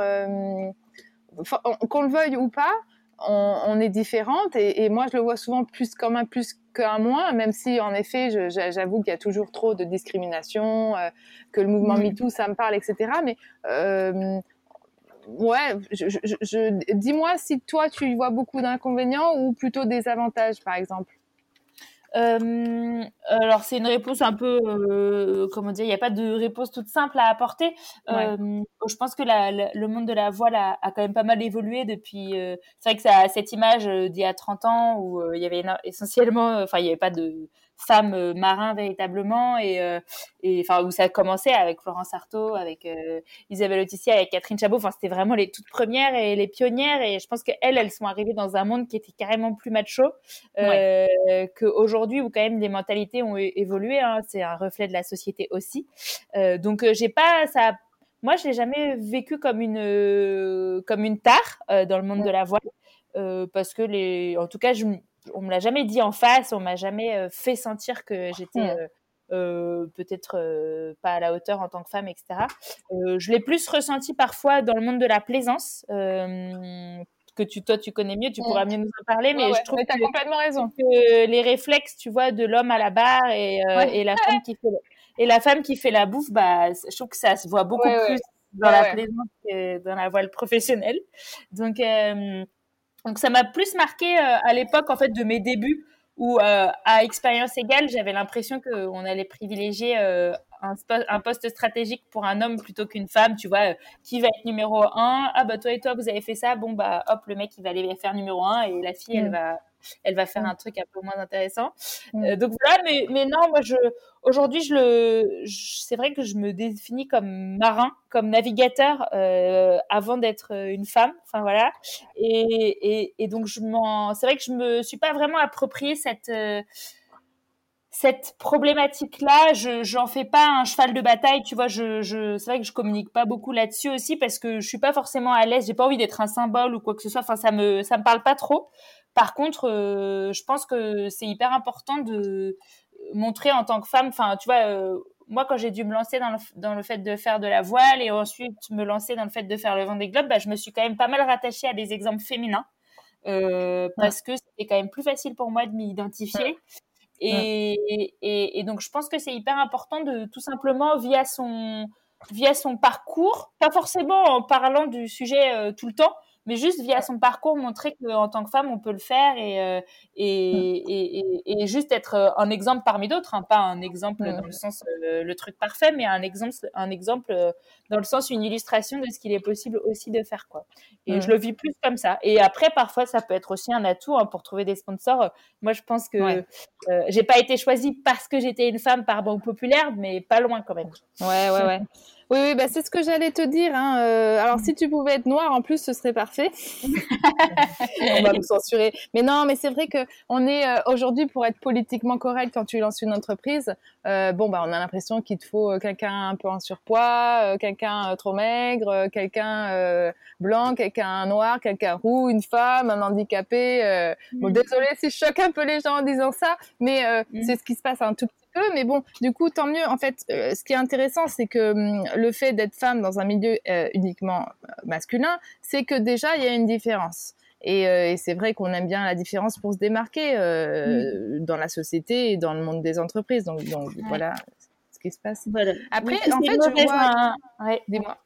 qu'on le veuille ou pas on, est différentes et, moi je le vois souvent plus comme un plus qu'un moins, même si en effet j'avoue qu'il y a toujours trop de discrimination, que le mouvement. MeToo ça me parle, etc. Mais ouais, je, dis-moi si toi tu vois beaucoup d'inconvénients ou plutôt des avantages par exemple. Euh, alors c'est une réponse un peu, euh, comment dire, il n'y a pas de réponse toute simple à apporter. Euh, je pense que la, le monde de la voile a, a, quand même pas mal évolué depuis. C'est vrai que ça a cette image d'il y a 30 ans où il y avait essentiellement, enfin il n'y avait pas de femmes euh, marins véritablement et, euh, et enfin où ça a commencé avec Florence Artaud, avec euh, Isabelle Autissier, avec Catherine Chabot. Enfin, c'était vraiment les toutes premières et les pionnières. Et je pense qu'elles, elles sont arrivées dans un monde qui était carrément plus macho euh, qu'aujourd'hui où quand même les mentalités ont évolué. Hein. C'est un reflet de la société aussi. donc j'ai pas ça. Moi, je l'ai jamais vécu comme une comme une tare dans le monde de la voile. Euh, parce que les, en tout cas, je, on me l'a jamais dit en face, on m'a jamais euh, fait sentir que j'étais euh, euh, peut-être pas à la hauteur en tant que femme, etc. je l'ai plus ressenti parfois dans le monde de la plaisance. que tu, toi, tu connais mieux, tu pourras mieux nous en parler, mais je trouve que, as complètement raison. que les réflexes, tu vois, de l'homme à la barre et, et, la femme qui fait et la femme qui fait la bouffe, bah, je trouve que ça se voit beaucoup plus dans la plaisance que dans la voile professionnelle. Donc, donc ça m'a plus marqué euh, à l'époque en fait de mes débuts où euh, à expérience égale j'avais l'impression qu'on allait privilégier euh, un, un, poste stratégique pour un homme plutôt qu'une femme, tu vois, qui va être numéro un, ah bah toi et toi vous avez fait ça, bon bah hop le mec il va aller faire numéro un et la fille elle mm. va elle va faire un truc un peu moins intéressant. Euh, donc voilà, mais, mais non, moi je aujourd'hui je le, c'est vrai que je me définis comme marin, comme navigateur euh, avant d'être une femme. Enfin voilà, et, et, et donc je m'en, c'est vrai que je me suis pas vraiment approprié cette euh, cette problématique-là, je j'en fais pas un cheval de bataille, tu vois. Je, je c'est vrai que je communique pas beaucoup là-dessus aussi parce que je suis pas forcément à l'aise. J'ai pas envie d'être un symbole ou quoi que ce soit. Enfin, ça me ça me parle pas trop. Par contre, euh, je pense que c'est hyper important de montrer en tant que femme. Enfin, tu vois, euh, moi quand j'ai dû me lancer dans le, dans le fait de faire de la voile et ensuite me lancer dans le fait de faire le Vendée Globe, bah, je me suis quand même pas mal rattachée à des exemples féminins. Euh, parce que c'était quand même plus facile pour moi de m'y identifier. Et, et, et, donc, je pense que c'est hyper important de tout simplement, via son, via son parcours, pas forcément en parlant du sujet euh, tout le temps, mais juste via son parcours montrer qu'en tant que femme on peut le faire et euh, et, et, et, juste être euh, un exemple parmi d'autres hein, pas un exemple dans le sens euh, le truc parfait mais un exemple un exemple dans le sens une illustration de ce qu'il est possible aussi de faire quoi. Et je le vis plus comme ça. Et après parfois ça peut être aussi un atout hein, pour trouver des sponsors. Moi je pense que j'ai pas été choisie parce que j'étais une femme par banque populaire mais pas loin quand même. Ouais ouais ouais oui, oui bah c'est ce que j'allais te dire. Hein. Euh, alors, si tu pouvais être noire, en plus, ce serait parfait. on va me censurer. Mais non, mais c'est vrai que on est euh, aujourd'hui pour être politiquement correct quand tu lances une entreprise. Euh, bon, bah, on a l'impression qu'il te faut quelqu'un un peu en surpoids, quelqu'un trop maigre, quelqu'un blanc, quelqu'un noir, quelqu'un roux, une femme, un handicapé. Bon, mm. désolé si je choque un peu les gens en disant ça, mais mm. c'est ce qui se passe un tout petit mais bon, du coup, tant mieux. En fait, euh, ce qui est intéressant, c'est que hum, le fait d'être femme dans un milieu euh, uniquement euh, masculin, c'est que déjà, il y a une différence. Et, c'est vrai qu'on aime bien la différence pour se démarquer dans la société et dans le monde des entreprises. Donc, donc voilà ce qui se passe. Après, en fait, je vois... Ouais. Dis-moi.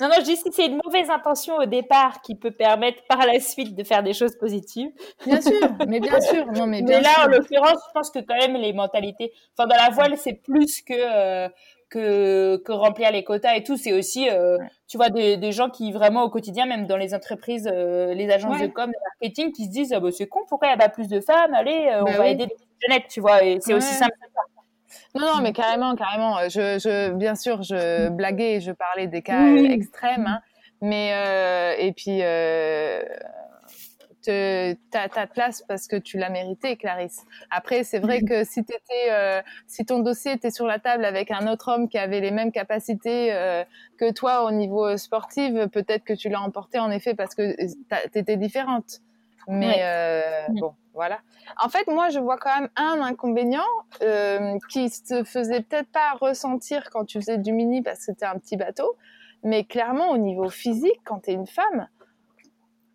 Non, non, je dis si c'est une mauvaise intention au départ qui peut permettre par la suite de faire des choses positives. Bien sûr, mais bien sûr. Non, mais, bien mais là, en l'occurrence, je pense que quand même les mentalités. Enfin, dans la voile, c'est plus que euh, que que remplir les quotas et tout. C'est aussi, euh, tu vois, des, des gens qui vraiment au quotidien, même dans les entreprises, euh, les agences de com, de marketing, qui se disent ah, bah, c'est con, pourquoi il n'y a pas plus de femmes? Allez, on bah va aider les jeunettes, tu vois. Et c'est aussi simple que ça. Non, non, mais carrément, carrément. Je, je, bien sûr, je blaguais, je parlais des cas extrêmes, hein, mais euh, et puis euh, t'as ta place parce que tu l'as mérité, Clarisse. Après, c'est vrai que si t'étais, euh, si ton dossier était sur la table avec un autre homme qui avait les mêmes capacités euh, que toi au niveau sportif, peut-être que tu l'as emporté en effet parce que t'étais différente. Mais euh, bon, voilà. En fait, moi, je vois quand même un inconvénient euh, qui se faisait peut-être pas ressentir quand tu faisais du mini parce que c'était un petit bateau, mais clairement au niveau physique, quand tu es une femme,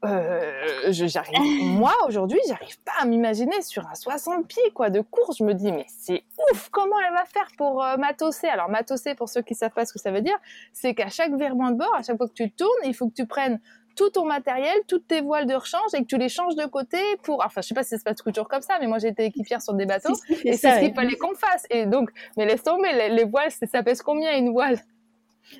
euh, j'arrive, moi aujourd'hui, j'arrive pas à m'imaginer sur un 60 pieds quoi de course. Je me dis mais c'est ouf, comment elle va faire pour euh, matosser? Alors matosser, pour ceux qui savent pas ce que ça veut dire, c'est qu'à chaque virement de bord, à chaque fois que tu tournes, il faut que tu prennes tout ton matériel, toutes tes voiles de rechange et que tu les changes de côté pour. Enfin, je sais pas si ça se passe toujours comme ça, mais moi j'étais équipière sur des bateaux et c'est ce qu'il fallait qu'on fasse. Et donc, mais laisse tomber, les, les voiles, ça pèse combien une voile?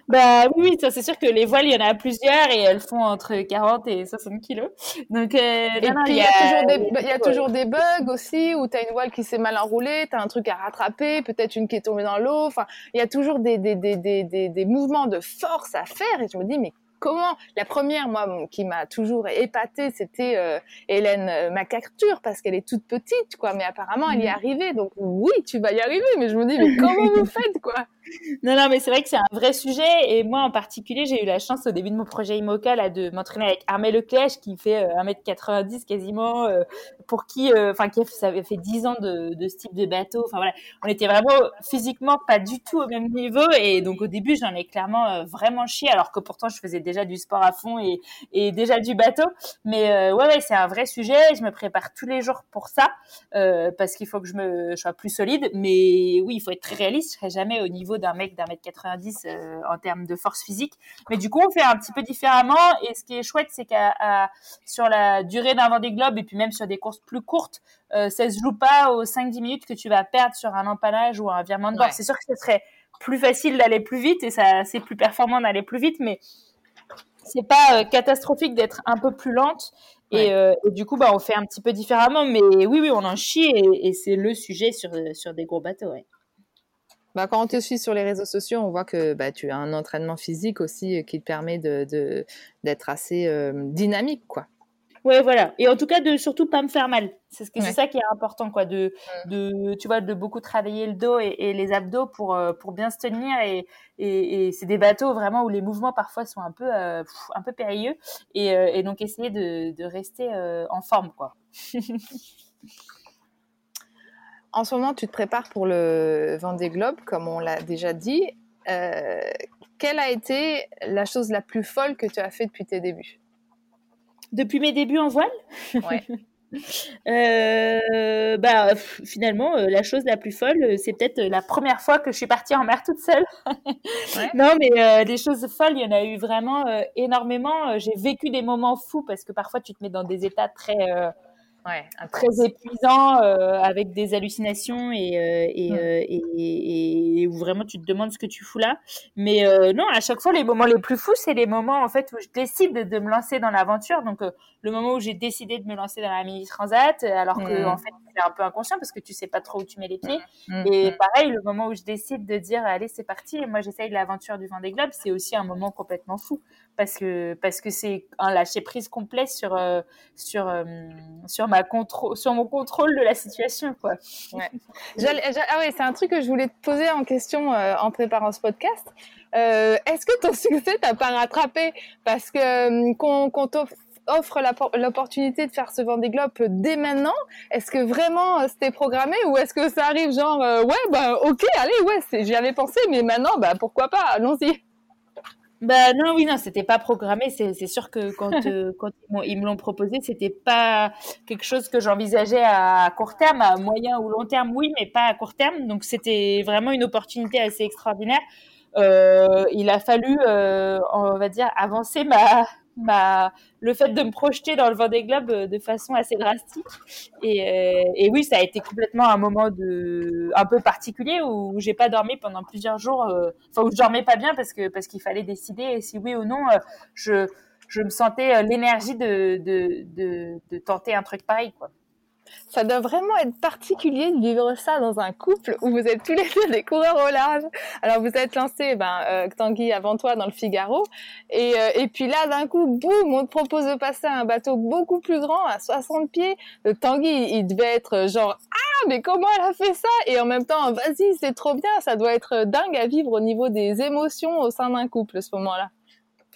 Bah oui, ça c'est sûr que les voiles, il y en a plusieurs et elles font entre 40 et 60 kilos. Donc, euh, et puis il y, a toujours des, il y a toujours des bugs aussi où tu as une voile qui s'est mal enroulée, tu as un truc à rattraper, peut-être une qui est tombée dans l'eau. Enfin, il y a toujours des, des, des, des, des mouvements de force à faire et je me dis, mais comment La première, moi, qui m'a toujours épatée, c'était euh, Hélène euh, MacArthur, parce qu'elle est toute petite, quoi. Mais apparemment, elle y est mm. arrivée. Donc oui, tu vas y arriver. Mais je me dis, mais comment vous faites, quoi? Non, non, mais c'est vrai que c'est un vrai sujet. Et moi, en particulier, j'ai eu la chance au début de mon projet IMOCA là, de m'entraîner avec Armel Leclèche, qui fait 1m90 euh, quasiment, euh, pour qui, euh, enfin, qui avait fait 10 ans de, ce type de bateau. Enfin, voilà. On était vraiment physiquement pas du tout au même niveau. Et donc, au début, j'en ai clairement vraiment chié, alors que pourtant, je faisais déjà du sport à fond et, et déjà du bateau. Mais ouais, ouais, c'est un vrai sujet. Je me prépare tous les jours pour ça, parce qu'il faut que je me sois plus solide. Mais oui, il faut être très réaliste. Je serai jamais au niveau d'un mec d'un mètre 90 euh, en termes de force physique. Mais du coup, on fait un petit peu différemment. Et ce qui est chouette, c'est qu'à sur la durée d'un Vendée Globe et puis même sur des courses plus courtes, euh, ça se joue pas aux 5-10 minutes que tu vas perdre sur un empannage ou un virement de bord. C'est sûr que ce serait plus facile d'aller plus vite et ça c'est plus performant d'aller plus vite, mais c'est pas euh, catastrophique d'être un peu plus lente. Et, du coup, bah, on fait un petit peu différemment. Mais oui, oui, on en chie et, et c'est le sujet sur, sur des gros bateaux. Ouais. Bah, quand on te suit sur les réseaux sociaux, on voit que bah, tu as un entraînement physique aussi euh, qui te permet de, d'être assez euh, dynamique, quoi. Ouais, voilà. Et en tout cas, de surtout pas me faire mal. C'est, ça qui est important, quoi. De, de, tu vois, de beaucoup travailler le dos et, les abdos pour, euh, pour bien se tenir. Et, et, c'est des bateaux vraiment où les mouvements parfois sont un peu, un peu périlleux. Et, et donc, essayer de, de rester en forme, quoi. En ce moment, tu te prépares pour le Vendée Globe, comme on l'a déjà dit. Euh, quelle a été la chose la plus folle que tu as fait depuis tes débuts? Depuis mes débuts en voile? Ouais. Euh, bah finalement euh, la chose la plus folle c'est peut-être la première fois que je suis partie en mer toute seule. Non mais des choses folles il y en a eu vraiment énormément. J'ai vécu des moments fous parce que parfois tu te mets dans des états très ouais, très épuisant euh, avec des hallucinations et, euh, et, euh, et, et, où vraiment tu te demandes ce que tu fous là. Mais non, à chaque fois, les moments les plus fous, c'est les moments en fait où je décide de, me lancer dans l'aventure. Donc le moment où j'ai décidé de me lancer dans la mini transat, alors que en fait c'est un peu inconscient parce que tu sais pas trop où tu mets les pieds. Et pareil, le moment où je décide de dire allez c'est parti, et moi j'essaye l'aventure du Vendée Globe, c'est aussi un moment complètement fou parce que parce que c'est un lâcher prise complet sur sur sur ma contrôle, sur mon contrôle de la situation, quoi. Ouais. ah oui, c'est un truc que je voulais te poser en question euh, en préparant ce podcast. Euh, Est-ce que ton succès t'a pas rattrapé? Parce que euh, qu'on t'offre l'opportunité de faire ce Vendée Globe dès maintenant Est-ce que vraiment euh, c'était programmé ou est-ce que ça arrive genre ouais bah ok allez ouais j'y avais pensé mais maintenant bah pourquoi pas? Allons-y bah non, oui, non, c'était pas programmé. C'est sûr que quand, euh, quand ils me l'ont proposé, c'était pas quelque chose que j'envisageais à court terme, à moyen ou long terme, oui, mais pas à court terme. Donc c'était vraiment une opportunité assez extraordinaire. Euh, il a fallu, euh, on va dire, avancer ma, bah, le fait de me projeter dans le Vendée Globe euh, de façon assez drastique. Et, euh, et, oui, ça a été complètement un moment de, un peu particulier où j'ai pas dormi pendant plusieurs jours, euh, enfin où je dormais pas bien parce que parce qu'il fallait décider si oui ou non je je me sentais l'énergie de, de, de, de tenter un truc pareil quoi ça doit vraiment être particulier de vivre ça dans un couple où vous êtes tous les deux des coureurs au large. Alors vous êtes lancé, ben, euh, Tanguy avant toi dans le Figaro, et, euh, et puis là d'un coup, boum, on te propose de passer à un bateau beaucoup plus grand, à 60 pieds. Le Tanguy, il devait être genre ah mais comment elle a fait ça? Et en même temps, vas-y, c'est trop bien, ça doit être dingue à vivre au niveau des émotions au sein d'un couple ce moment-là.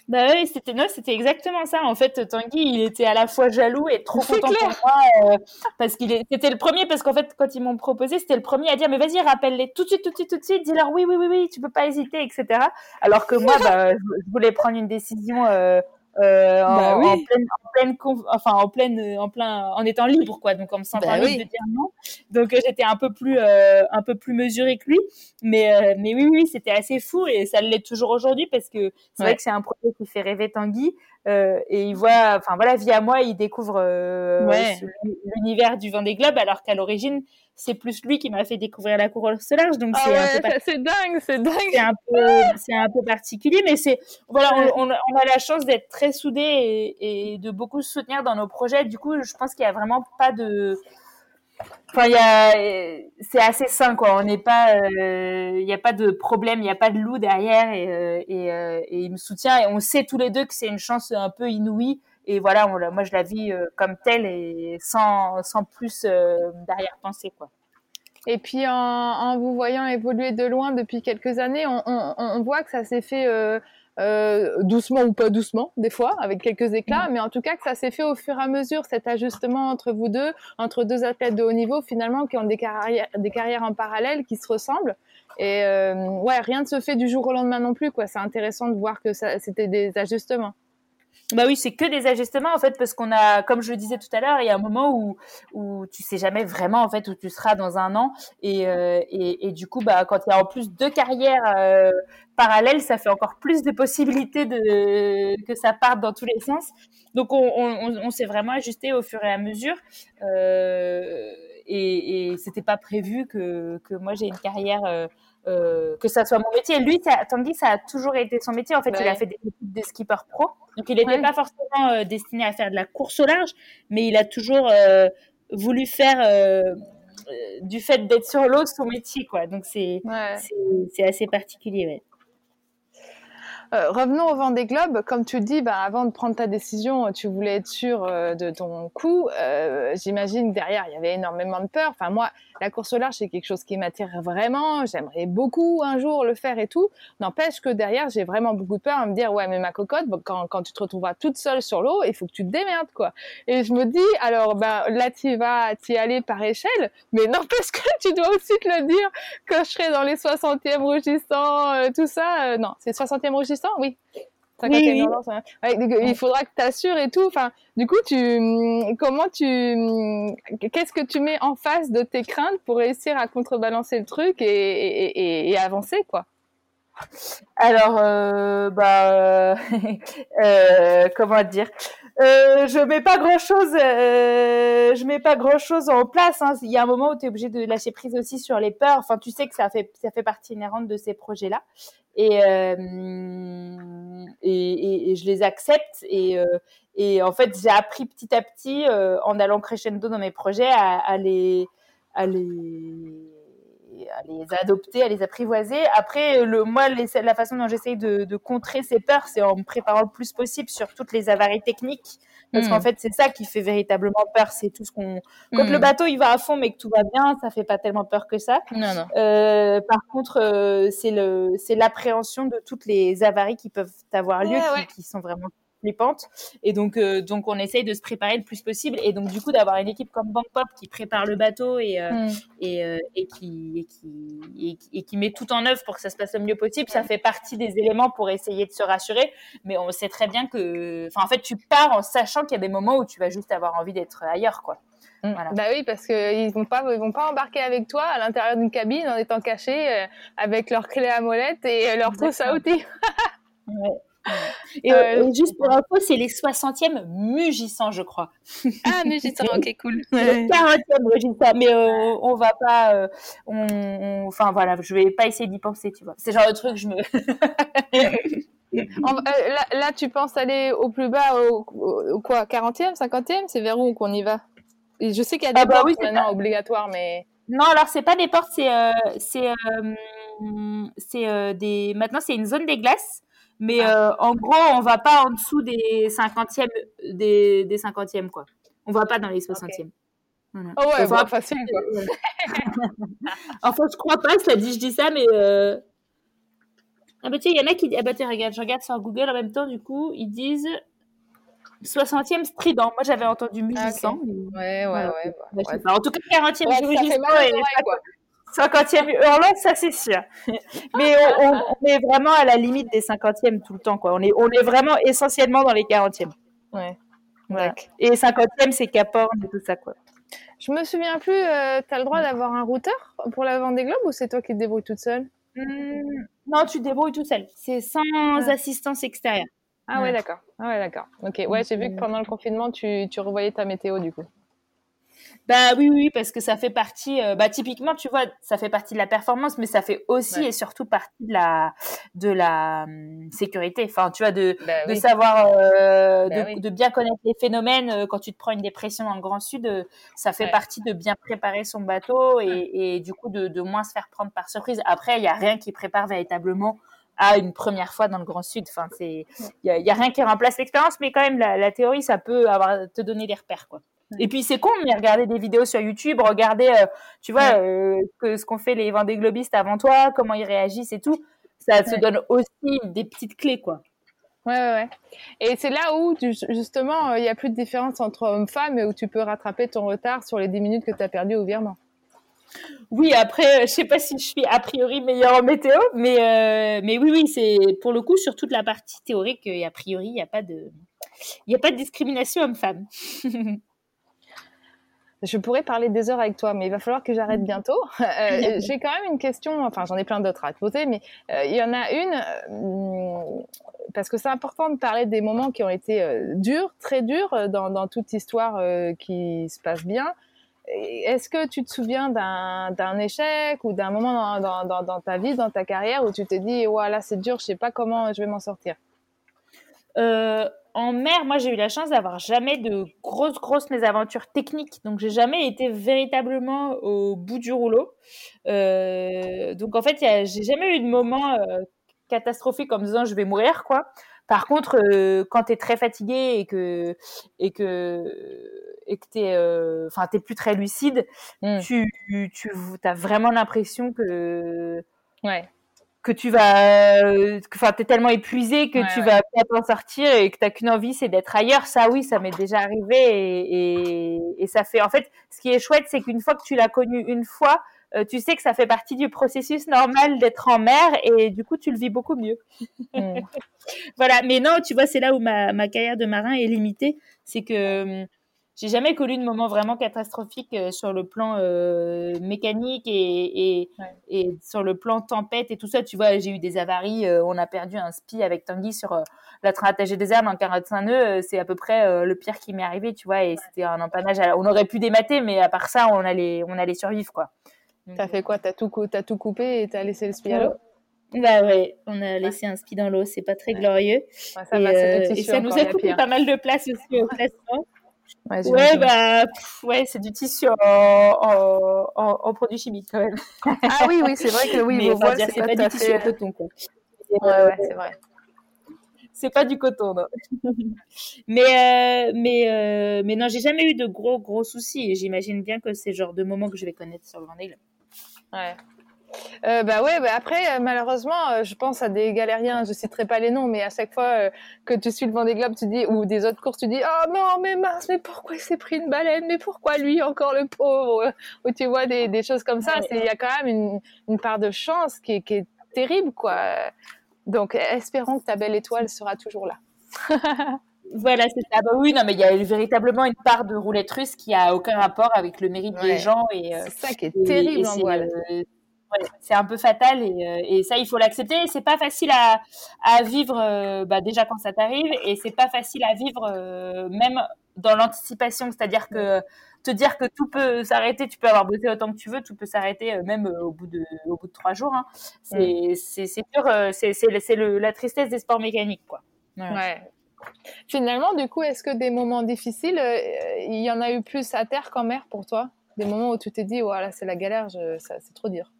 Bah oui, c'était non, c'était exactement ça. En fait, Tanguy, il était à la fois jaloux et trop content pour moi euh, parce qu'il c'était le premier parce qu'en fait, quand ils m'ont proposé, c'était le premier à dire mais vas-y, rappelle-les tout de suite, tout de suite, tout de suite, dis-leur oui, oui, oui, oui, tu peux pas hésiter, etc. Alors que moi, bah, je voulais prendre une décision. Euh, euh, bah en, pleine, en, pleine, enfin en pleine, en plein, en étant libre quoi, donc en me sentant bah libre de dire non. Donc euh, j'étais un peu plus, euh, un peu plus mesurée que lui, mais mais oui oui, c'était assez fou et ça l'est toujours aujourd'hui parce que c'est vrai que c'est un projet qui fait rêver Tanguy. Euh, et il voit, enfin voilà, via moi, il découvre euh, l'univers du Vendée Globe, alors qu'à l'origine, c'est plus lui qui m'a fait découvrir la course large. Donc ah c'est dingue, c'est dingue. C'est un peu, c'est un peu particulier, mais c'est voilà, on, a la chance d'être très soudés et, et, de beaucoup se soutenir dans nos projets. Du coup, je pense qu'il y a vraiment pas de Enfin, c'est assez sain, quoi. On n'est pas, euh, il n'y a pas de problème, il n'y a pas de loup derrière et, euh, euh, et, il me soutient et on sait tous les deux que c'est une chance un peu inouïe. Et voilà, moi je la vis comme telle et sans, sans plus d'arrière-pensée, quoi. Et puis en, vous voyant évoluer de loin depuis quelques années, on, voit que ça s'est fait euh, doucement ou pas doucement, des fois, avec quelques éclats, mm. mais en tout cas que ça s'est fait au fur et à mesure, cet ajustement entre vous deux, entre deux athlètes de haut niveau, finalement, qui ont des carrières, des carrières en parallèle, qui se ressemblent. Et euh, ouais, rien ne se fait du jour au lendemain non plus, quoi. C'est intéressant de voir que c'était des ajustements. Bah oui, c'est que des ajustements en fait parce qu'on a, comme je le disais tout à l'heure, il y a un moment où où tu sais jamais vraiment en fait où tu seras dans un an et euh, et, du coup bah quand il y a en plus deux carrières euh, parallèles, ça fait encore plus de possibilités de que ça parte dans tous les sens. Donc on on, on s'est vraiment ajusté au fur et à mesure. Euh, et, et c'était pas prévu que, que moi j'ai une carrière euh, que ça soit mon métier. Lui, ça, Tanguy, ça a toujours été son métier. En fait, il a fait des études de skipper pro. Donc, il n'était pas forcément euh, destiné à faire de la course au large, mais il a toujours euh, voulu faire du fait d'être sur l'eau son métier, quoi. Donc, c'est c'est assez particulier. Euh, revenons au vent des globes. Comme tu le dis, bah, avant de prendre ta décision, tu voulais être sûr euh, de ton coup. Euh, J'imagine derrière, il y avait énormément de peur. Enfin, moi, la course au large, c'est quelque chose qui m'attire vraiment. J'aimerais beaucoup un jour le faire et tout. N'empêche que derrière, j'ai vraiment beaucoup de peur à me dire, ouais, mais ma cocotte, quand, quand tu te retrouveras toute seule sur l'eau, il faut que tu te démerdes, quoi. Et je me dis, alors, ben, là, tu vas t'y aller par échelle, mais n'empêche que tu dois aussi te le dire que je serai dans les 60e rugissants, euh, tout ça. Euh, non, c'est 60e oui. Oui, il faudra que tu assures et tout. Enfin, du coup, tu, comment tu, qu'est-ce que tu mets en face de tes craintes pour réussir à contrebalancer le truc et, et, et, avancer, quoi? Alors, euh, bah, euh, comment dire? Euh, je mets pas grand chose, euh, je mets pas grand chose en place. Hein. Il y a un moment où tu es obligé de lâcher prise aussi sur les peurs. Enfin, tu sais que ça fait ça fait partie inhérente de ces projets-là, et, euh, et, je les accepte. Et, euh, et en fait, j'ai appris petit à petit en allant crescendo dans mes projets à les à les à les adopter, à les apprivoiser. Après, le, moi, la façon dont j'essaye de, contrer ces peurs, c'est en me préparant le plus possible sur toutes les avaries techniques. Parce qu'en hmm. fait, c'est ça qui fait véritablement peur. C'est tout ce qu'on. Quand le hmm. bateau il va à fond, mais que tout va bien, ça fait pas tellement peur que ça. Non, non. Euh, par contre, euh, c'est le, c'est l'appréhension de toutes les avaries qui peuvent avoir lieu, qui, sont vraiment pentes. Et donc, euh, donc, on essaye de se préparer le plus possible. Et donc, du coup, d'avoir une équipe comme Bank Pop qui prépare le bateau et, euh, mm. et, euh, et, qui, qui, et, qui, met tout en œuvre pour que ça se passe le mieux possible, ça fait partie des éléments pour essayer de se rassurer. Mais on sait très bien que, enfin, en fait, tu pars en sachant qu'il y a des moments où tu vas juste avoir envie d'être ailleurs, quoi. Mm. Voilà. Bah oui, parce qu'ils vont pas, ils vont pas embarquer avec toi à l'intérieur d'une cabine en étant cachés avec leur clé à molette et leur trousse à outils. ouais. Et, euh, juste pour info, c'est les 60e Mugissants, je crois. Ah, Mugissants, ok, cool. Le 40e Mugissants, mais euh, on va pas. Euh, on, enfin, voilà, je vais pas essayer d'y penser, tu vois. C'est genre le truc, je me. là, là, tu penses aller au plus bas, au, quoi 40e, 50e C'est vers où qu'on y va? Et Je sais qu'il y a des ah bah portes maintenant obligatoires, mais. Non, alors c'est pas des portes, c'est c'est c'est des. Maintenant, c'est une zone des glaces. Mais ah. euh, en gros, on va pas en dessous des 50e, des, des 50e, quoi. On va pas dans les 60e. Voilà. Oh ouais, va... facile, quoi. enfin, je crois pas, cela dit, je dis ça, mais. Euh... Ah bah tiens, il y en a qui disent. Ah bah tiens, regarde, je regarde sur Google en même temps, du coup, ils disent 60e strident. Moi, j'avais entendu 1800. Ah, okay. Ouais, ouais, ouais. ouais, En tout cas, 40e ouais, ça fait mal, ouais, quoi. 50e hurlant, ça c'est sûr. Mais on, est vraiment à la limite des 50e tout le temps. Quoi. On, est, on est vraiment essentiellement dans les 40e. Ouais. Et 50e, c'est Caporn et tout ça. Quoi. Je me souviens plus, euh, tu as le droit d'avoir un routeur pour la Vendée Globe ou c'est toi qui te débrouilles toute seule? Mmh, Non, tu te débrouilles toute seule. C'est sans assistance extérieure. Ah ouais, d'accord. Ah ouais, d'accord. Ok, ouais, j'ai vu que pendant le confinement, tu, tu revoyais ta météo du coup. Bah oui, oui, parce que ça fait partie, euh, bah typiquement, tu vois, ça fait partie de la performance, mais ça fait aussi et surtout partie de la, de la hum, sécurité. Enfin, tu vois, de, bah de savoir, euh, bah de, de, bien connaître les phénomènes. Euh, quand tu te prends une dépression dans le Grand Sud, ça fait partie de bien préparer son bateau et, et du coup de, de moins se faire prendre par surprise. Après, il y a rien qui prépare véritablement à une première fois dans le Grand Sud. Enfin, c'est, il y, a, rien qui remplace l'expérience, mais quand même, la, la, théorie, ça peut avoir te donner des repères, quoi. Et puis c'est con, mais regarder des vidéos sur YouTube, regarder, euh, tu vois, euh, que, ce qu'ont fait les Vendée Globistes avant toi, comment ils réagissent et tout, ça te donne aussi des petites clés, quoi. Ouais, ouais, ouais. Et c'est là où, justement, euh, il n'y a plus de différence entre hommes-femmes et où tu peux rattraper ton retard sur les 10 minutes que tu as perdu au virement. Oui, après, je sais pas si je suis a priori meilleure en météo, mais, mais oui, oui, c'est pour le coup, sur toute la partie théorique, et a priori, il n'y a pas de... Il n'y a pas de discrimination homme-femme. Je pourrais parler des heures avec toi, mais il va falloir que j'arrête bientôt. Euh, j'ai quand même une question, enfin j'en ai plein d'autres à te poser, mais euh, il y en a une, euh, parce que c'est important de parler des moments qui ont été durs, très durs dans, dans toute histoire qui se passe bien. Est-ce que tu te souviens d'un échec ou d'un moment dans, dans, dans, ta vie, dans ta carrière, où tu t'es dit, voilà, c'est dur, je sais pas comment je vais m'en sortir? En mer, moi, j'ai eu la chance d'avoir jamais de grosses, grosses mésaventures techniques. Donc, j'ai jamais été véritablement au bout du rouleau. Euh, donc, en fait, j'ai jamais eu de moment euh, catastrophique comme disant je vais mourir, quoi. Par contre, euh, quand tu es très fatigué et que et que et que t'es enfin t'es plus très lucide, mmh. tu tu as vraiment l'impression que ouais que tu vas, enfin, t'es tellement épuisé que tu vas pas t'en sortir et que t'as qu'une envie, c'est d'être ailleurs. Ça, oui, ça m'est déjà arrivé et, et, ça fait, en fait, ce qui est chouette, c'est qu'une fois que tu l'as connu une fois, euh, tu sais que ça fait partie du processus normal d'être en mer et du coup, tu le vis beaucoup mieux. Mm. voilà. Mais non, tu vois, c'est là où ma, ma carrière de marin est limitée. C'est que, hum, j'ai jamais connu de moment vraiment catastrophique euh, sur le plan euh, mécanique et, et, et, sur le plan tempête et tout ça. Tu vois, j'ai eu des avaries. Euh, on a perdu un spi avec Tanguy sur la Trinitagée des Herbes en 45 nœuds. c'est à peu près le pire qui m'est arrivé, tu vois. Et c'était un empannage. On aurait pu démater, mais à part ça, on allait, on allait survivre, quoi. T'as fait quoi? T'as tout, as tout coupé et t'as laissé le spi à l'eau? Bah ouais, on a laissé un spi dans l'eau, c'est pas très glorieux. ça, et, ça nous a coupé pas mal de place aussi au classement. Ouais, bah, ouais, c'est du tissu en, en, en, produits chimiques quand même. ah oui, oui, c'est vrai que oui, vos voiles, c'est pas, du tissu en coton. Quoi. Ouais, ouais, c'est vrai. C'est pas du coton, non. mais, euh, mais, euh, mais non, j'ai jamais eu de gros, gros soucis j'imagine bien que c'est le genre de moment que je vais connaître sur le Vendée Ouais. Euh, bah ouais, bah après, euh, malheureusement, euh, je pense à des galériens, je citerai pas les noms, mais à chaque fois euh, que tu suis le Vendée Globe, tu dis, ou des autres courses, tu dis, oh non, mais mince, mais pourquoi il s'est pris une baleine, mais pourquoi lui encore le pauvre, ou tu vois des, des choses comme ça, il y a quand même une, une part de chance qui est, qui est terrible, quoi. Donc, espérons que ta belle étoile sera toujours là. Voilà, c'est ça. Bah oui, non, mais il y a véritablement une part de roulette russe qui a aucun rapport avec le mérite des gens. Et, c'est ça qui est terrible en voile c'est un peu fatal et, euh, et ça il faut l'accepter. C'est pas facile à, à vivre euh, bah, déjà quand ça t'arrive et c'est pas facile à vivre euh, même dans l'anticipation, c'est-à-dire que te dire que tout peut s'arrêter, tu peux avoir bossé autant que tu veux, tout peut s'arrêter même au bout de au bout de trois jours. Hein. C'est c'est dur, c'est c'est la tristesse des sports mécaniques quoi. Ouais. Finalement, du coup, est-ce que des moments difficiles, il y en a eu plus à terre qu'en mer pour toi? Des moments où tu t'es dit, voilà, c'est la galère, c'est trop dur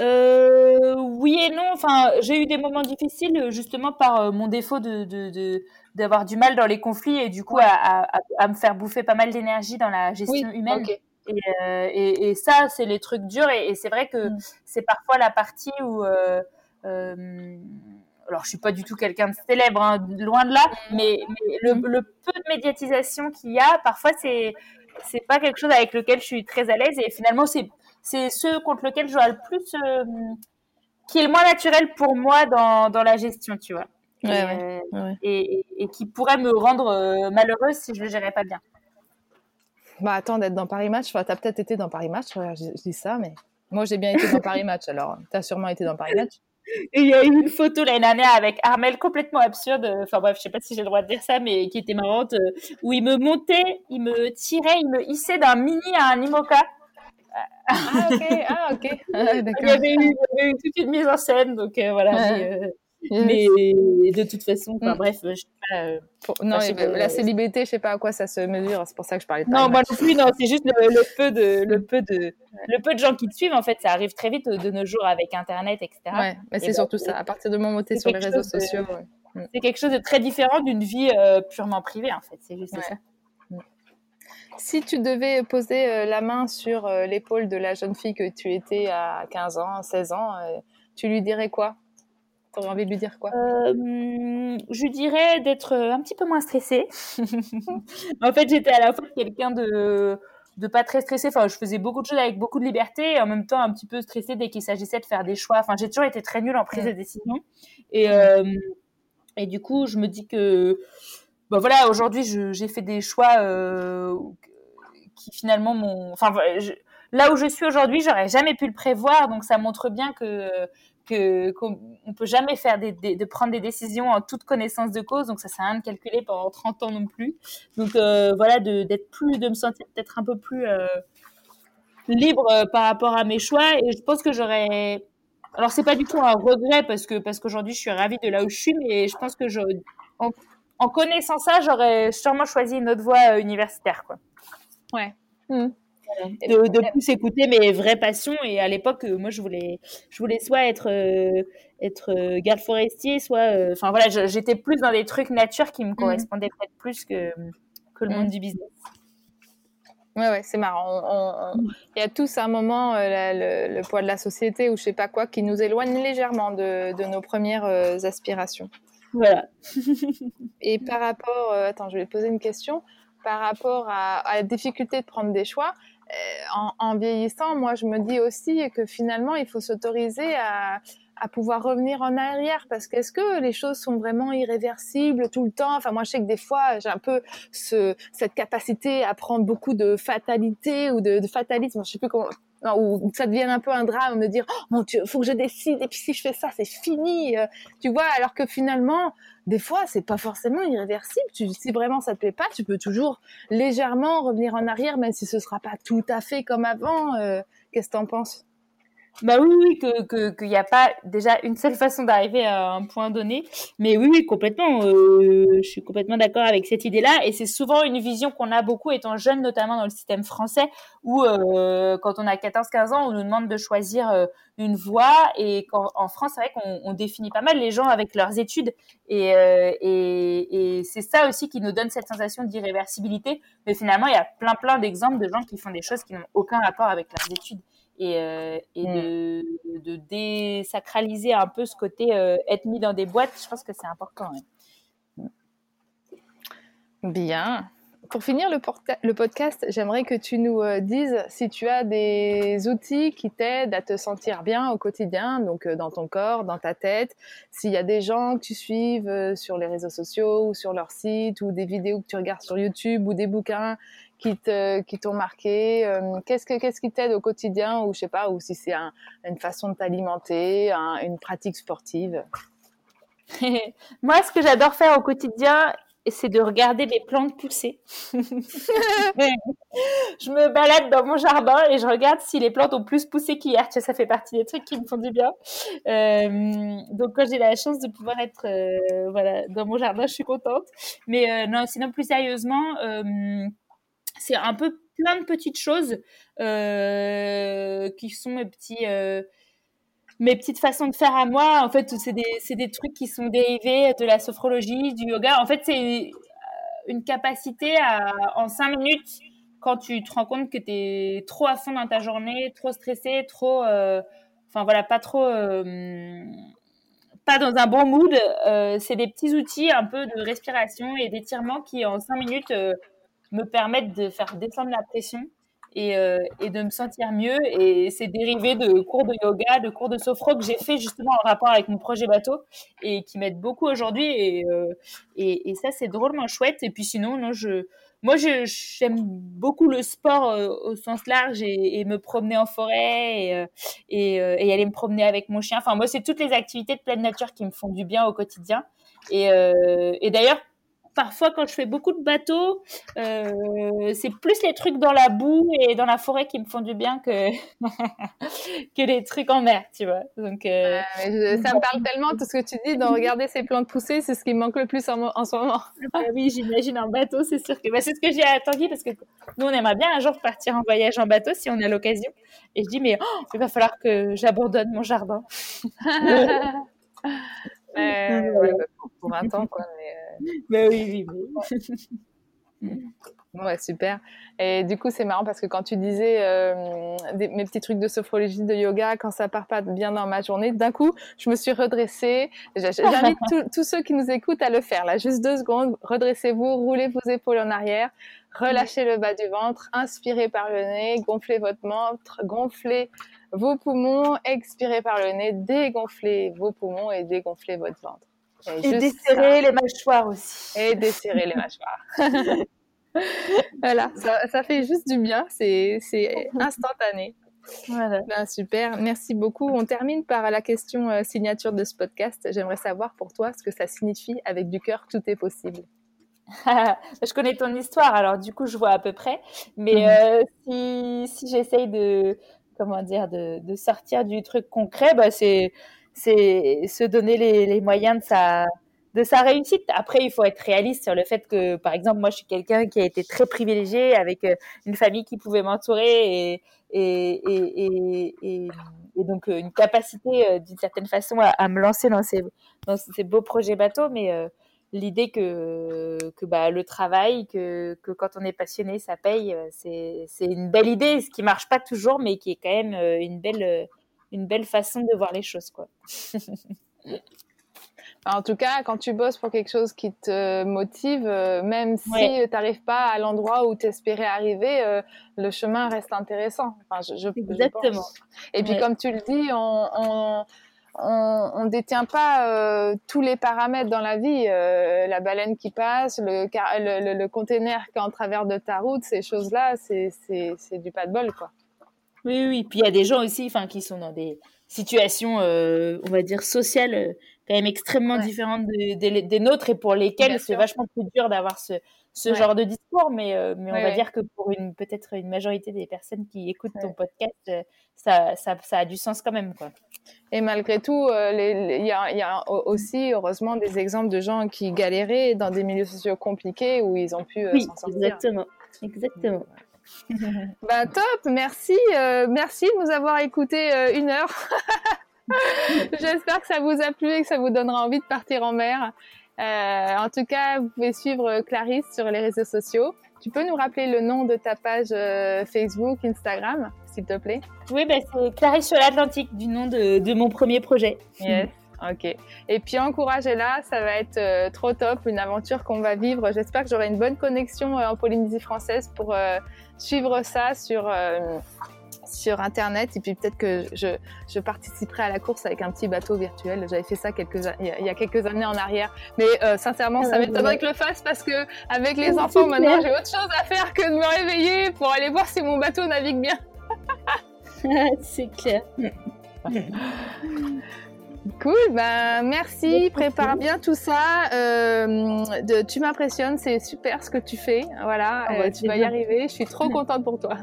euh, oui et non. Enfin, j'ai eu des moments difficiles justement par euh, mon défaut de, de, d'avoir du mal dans les conflits et du coup à, à, me faire bouffer pas mal d'énergie dans la gestion humaine. Euh, et, et, ça, c'est les trucs durs. Et, c'est vrai que mm. c'est parfois la partie où. Euh, alors, je suis pas du tout quelqu'un de célèbre, hein, loin de là, mm. mais, le, mm. le, peu de médiatisation qu'il y a, parfois, c'est c'est pas quelque chose avec lequel je suis très à l'aise. Et finalement, c'est c'est ce contre lequel j'aurais le plus, qui est le moins naturel pour moi dans, dans la gestion, tu vois. et, et, qui pourrait me rendre malheureuse si je le gérais pas bien. Bah attends, d'être dans Paris Match, enfin, t'as peut-être été dans Paris Match, je, dis ça, mais moi j'ai bien été dans Paris Match, alors t'as sûrement été dans Paris Match. Et il y a eu une photo l'année dernière avec Armel complètement absurde, enfin bref, je sais pas si j'ai le droit de dire ça, mais qui était marrante, euh, où il me montait, il me tirait, il me hissait d'un mini à un IMOCA. Ah ok, ah ok. Ah, il, y avait eu, il y avait eu toute une mise en scène, donc euh, voilà. Euh, mais de toute façon, enfin, mm. bref, je sais pas. Euh, non, la célébrité, je sais pas à quoi ça se mesure. C'est pour ça que je parlais de. Non, moi non plus. Non, c'est juste le, peu de, le peu de, le peu de gens qui te suivent. En fait, ça arrive très vite de nos jours avec Internet, etc. Ouais, mais c'est surtout ça. À partir du moment où tu es sur les réseaux sociaux. Mm. C'est quelque chose de très différent d'une vie purement privée, en fait. C'est juste ça. Si tu devais poser euh, la main sur l'épaule de la jeune fille que tu étais à 15 ans, 16 ans, tu lui dirais quoi? T'aurais envie de lui dire quoi? Euh, Je lui dirais d'être euh, un petit peu moins stressée. en fait, j'étais à la fois quelqu'un de de pas très stressé. Enfin, je faisais beaucoup de choses avec beaucoup de liberté et en même temps un petit peu stressée dès qu'il s'agissait de faire des choix. Enfin, j'ai toujours été très nulle en prise de décision. Et, euh, et du coup, je me dis que, bon voilà, aujourd'hui, j'ai fait des choix qui finalement m'ont. Enfin, là où je suis aujourd'hui, j'aurais jamais pu le prévoir. Donc, ça montre bien que qu'on ne peut jamais faire des, de prendre des décisions en toute connaissance de cause donc ça sert à rien de calculer pendant 30 ans non plus donc euh, voilà plus de me sentir peut-être un peu plus euh, libre euh, par rapport à mes choix et je pense que j'aurais alors c'est pas du tout un regret parce que parce qu'aujourd'hui je suis ravie de là où je suis mais je pense que je en connaissant ça j'aurais sûrement choisi une autre voie universitaire quoi ouais mmh de, de, plus écouter mes vraies passions. Et à l'époque, euh, moi, je voulais, je voulais soit être, euh, être euh, garde forestier, soit. Enfin voilà, j'étais plus dans des trucs nature qui me mmh. correspondaient peut-être plus que, que le monde mmh. du business. Ouais, ouais, c'est marrant. Il y a tous un moment, le, poids de la société ou je sais pas quoi, qui nous éloigne légèrement de, de nos premières aspirations. Voilà. Et par rapport, attends, je vais poser une question. Par rapport à, la difficulté de prendre des choix, euh, en, vieillissant, moi, je me dis aussi que finalement, il faut s'autoriser à, pouvoir revenir en arrière parce qu'est-ce que les choses sont vraiment irréversibles tout le temps? Enfin, moi, je sais que des fois, j'ai un peu cette capacité à prendre beaucoup de fatalité ou de, fatalisme. Je sais plus comment. Ou ça devienne un peu un drame, me dire oh mon Dieu, faut que je décide et puis si je fais ça, c'est fini, euh, tu vois. Alors que finalement, des fois, c'est pas forcément irréversible. Tu, si vraiment ça te plaît pas, tu peux toujours légèrement revenir en arrière, même si ce sera pas tout à fait comme avant. Euh, qu'est-ce que t'en penses? Bah oui, oui, que qu'il n'y a pas déjà une seule façon d'arriver à un point donné. Mais oui, oui, complètement. Euh, je suis complètement d'accord avec cette idée-là. Et c'est souvent une vision qu'on a beaucoup étant jeune, notamment dans le système français, où euh, quand on a 14-15 ans, on nous demande de choisir euh, une voie. Et quand, en France, c'est vrai qu'on on définit pas mal les gens avec leurs études. Et, euh, et, et c'est ça aussi qui nous donne cette sensation d'irréversibilité. Mais finalement, il y a plein, plein d'exemples de gens qui font des choses qui n'ont aucun rapport avec leurs études et, euh, et mm. de, de, désacraliser un peu ce côté euh, être mis dans des boîtes, je pense que c'est important. Bien. Pour finir le, le podcast, j'aimerais que tu nous euh, dises si tu as des outils qui t'aident à te sentir bien au quotidien, donc dans ton corps, dans ta tête, s'il y a des gens que tu suives sur les réseaux sociaux ou sur leur site, ou des vidéos que tu regardes sur YouTube, ou des bouquins qui te qui t'ont marqué euh, Qu'est-ce que qu'est-ce qui t'aide au quotidien ou je sais pas ou si c'est un, une façon de t'alimenter, une pratique sportive? Moi, ce que j'adore faire au quotidien, c'est de regarder les plantes pousser. je me balade dans mon jardin et je regarde si les plantes ont plus poussé qu'hier. Ça fait partie des trucs qui me font du bien. Euh, donc quand j'ai la chance de pouvoir être euh, voilà dans mon jardin, je suis contente. Mais non, sinon plus sérieusement c'est un peu plein de petites choses euh, qui sont mes petits euh, mes petites façons de faire à moi. En fait c'est des des trucs qui sont dérivés de la sophrologie du yoga. En fait c'est une capacité à en cinq minutes quand tu te rends compte que tu es trop à fond dans ta journée trop stressé trop euh, enfin voilà pas trop pas dans un bon mood c'est des petits outils un peu de respiration et d'étirement qui en cinq minutes me permettent de faire descendre la pression et, euh, et de me sentir mieux. Et c'est dérivé de cours de yoga, de cours de sophro que j'ai fait justement en rapport avec mon projet bateau et qui m'aident beaucoup aujourd'hui. Et, euh, et, et, ça, c'est drôlement chouette. Et puis sinon, non, je, moi, j'aime beaucoup le sport euh, au sens large et, me promener en forêt et, et, et, aller me promener avec mon chien. Enfin, moi, c'est toutes les activités de pleine nature qui me font du bien au quotidien. Et, et d'ailleurs, parfois quand je fais beaucoup de bateaux, euh, c'est plus les trucs dans la boue et dans la forêt qui me font du bien que que les trucs en mer, tu vois. Donc euh, ça me parle tellement tout ce que tu dis de regarder ces plantes pousser, c'est ce qui me manque le plus en, ce moment. Ah oui, j'imagine un bateau, c'est sûr que bah, c'est ce que j'ai attendu parce que nous on aimerait bien un jour partir en voyage en bateau si on a l'occasion. Et je dis mais oh, il va falloir que j'abandonne mon jardin. ouais, bah, pour, un temps, quoi. Mais, euh... bah oui, oui, Ouais, super. Et du coup, c'est marrant parce que quand tu disais euh, des, mes petits trucs de sophrologie, de yoga, quand ça part pas bien dans ma journée, d'un coup, je me suis redressée. J'invite tous ceux qui nous écoutent à le faire. Là, juste deux secondes. Redressez-vous, roulez vos épaules en arrière, relâchez le bas du ventre, inspirez par le nez, gonflez votre ventre, gonflez vos poumons, expirez par le nez, dégonflez vos poumons et dégonflez votre ventre. Et, et desserrez les mâchoires aussi. Et desserrez les mâchoires. voilà, ça, ça, fait juste du bien, c'est instantané. Voilà. Ben, super, merci beaucoup. On termine par la question euh, signature de ce podcast. J'aimerais savoir pour toi ce que ça signifie avec du cœur, tout est possible. je connais ton histoire, alors du coup je vois à peu près. Mais mhm. euh, si, si j'essaye de, comment dire, de, de, sortir du truc concret, bah, c'est se donner les, les, moyens de sa, de sa réussite. Après, il faut être réaliste sur le fait que, par exemple, moi, je suis quelqu'un qui a été très privilégié avec euh, une famille qui pouvait m'entourer et, donc euh, une capacité, d'une certaine façon, à, me lancer dans ces, beaux projets bateaux. Mais euh, l'idée que, bah, le travail, que, que quand on est passionné, ça paye, c'est une belle idée, ce qui marche pas toujours, mais qui est quand même une belle une belle façon de voir les choses, quoi. en tout cas, quand tu bosses pour quelque chose qui te motive, euh, même si tu n'arrives pas à l'endroit où tu espérais arriver, euh, le chemin reste intéressant. Enfin, je, Exactement. Et puis, comme tu le dis, on, on ne détient pas euh, tous les paramètres dans la vie. la baleine qui passe, le, le, le, container qui est en travers de ta route, ces choses-là, c'est du pas de bol, quoi. Oui, oui. Puis il y a des gens aussi, qui sont dans des situations, euh, on va dire sociales, quand même extrêmement différentes des nôtres et pour lesquelles c'est vachement plus dur d'avoir ce, ce genre de discours. Mais, euh, mais on va dire que pour une peut-être une majorité des personnes qui écoutent ton podcast, ça, ça, ça, a du sens quand même, quoi. Et malgré tout, il y, a, y, a, aussi, heureusement, des exemples de gens qui galéraient dans des milieux sociaux compliqués où ils ont pu oui, s'en sortir. Exactement, exactement. bah top, merci, euh, merci de nous avoir écouté euh, une heure. J'espère que ça vous a plu et que ça vous donnera envie de partir en mer. Euh, en tout cas, vous pouvez suivre Clarisse sur les réseaux sociaux. Tu peux nous rappeler le nom de ta page Facebook, Instagram, s'il te plaît? Oui, bah, c'est Clarisse sur l'Atlantique, du nom de, de, mon premier projet. Yes. Ok. Et puis encouragez-la, ça va être trop top, une aventure qu'on va vivre. J'espère que j'aurai une bonne connexion en Polynésie française pour suivre ça sur euh, sur internet et puis peut-être que je, je, participerai à la course avec un petit bateau virtuel. J'avais fait ça quelques il y a quelques années en arrière, mais euh, sincèrement, ça m'étonnerait que je le fasse parce que avec les enfants maintenant, j'ai autre chose à faire que de me réveiller pour aller voir si mon bateau navigue bien. C'est clair. Cool, ben merci, prépare bien tout ça. Euh, de, tu m'impressionnes, c'est super ce que tu fais. Voilà, ah euh, tu vas y arriver. Je suis trop contente pour toi.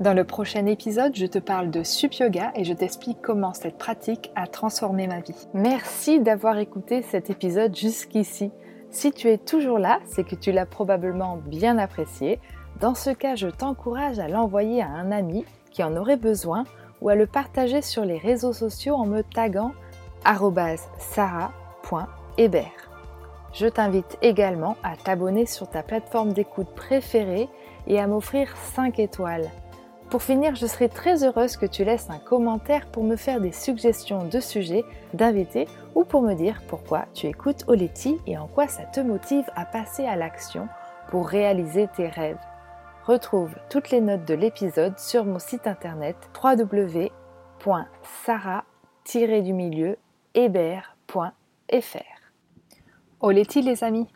Dans le prochain épisode, je te parle de Sup Yoga et je t'explique comment cette pratique a transformé ma vie. Merci d'avoir écouté cet épisode jusqu'ici. Si tu es toujours là, c'est que tu l'as probablement bien apprécié. Dans ce cas, je t'encourage à l'envoyer à un ami qui en aurait besoin ou à le partager sur les réseaux sociaux en me taguant sarah.hébert. Je t'invite également à t'abonner sur ta plateforme d'écoute préférée et à m'offrir 5 étoiles. Pour finir, je serai très heureuse que tu laisses un commentaire pour me faire des suggestions de sujets, d'invités ou pour me dire pourquoi tu écoutes Oleti et en quoi ça te motive à passer à l'action pour réaliser tes rêves. Retrouve toutes les notes de l'épisode sur mon site internet www.sarah-du-milieu hébert.fr. Oletti les amis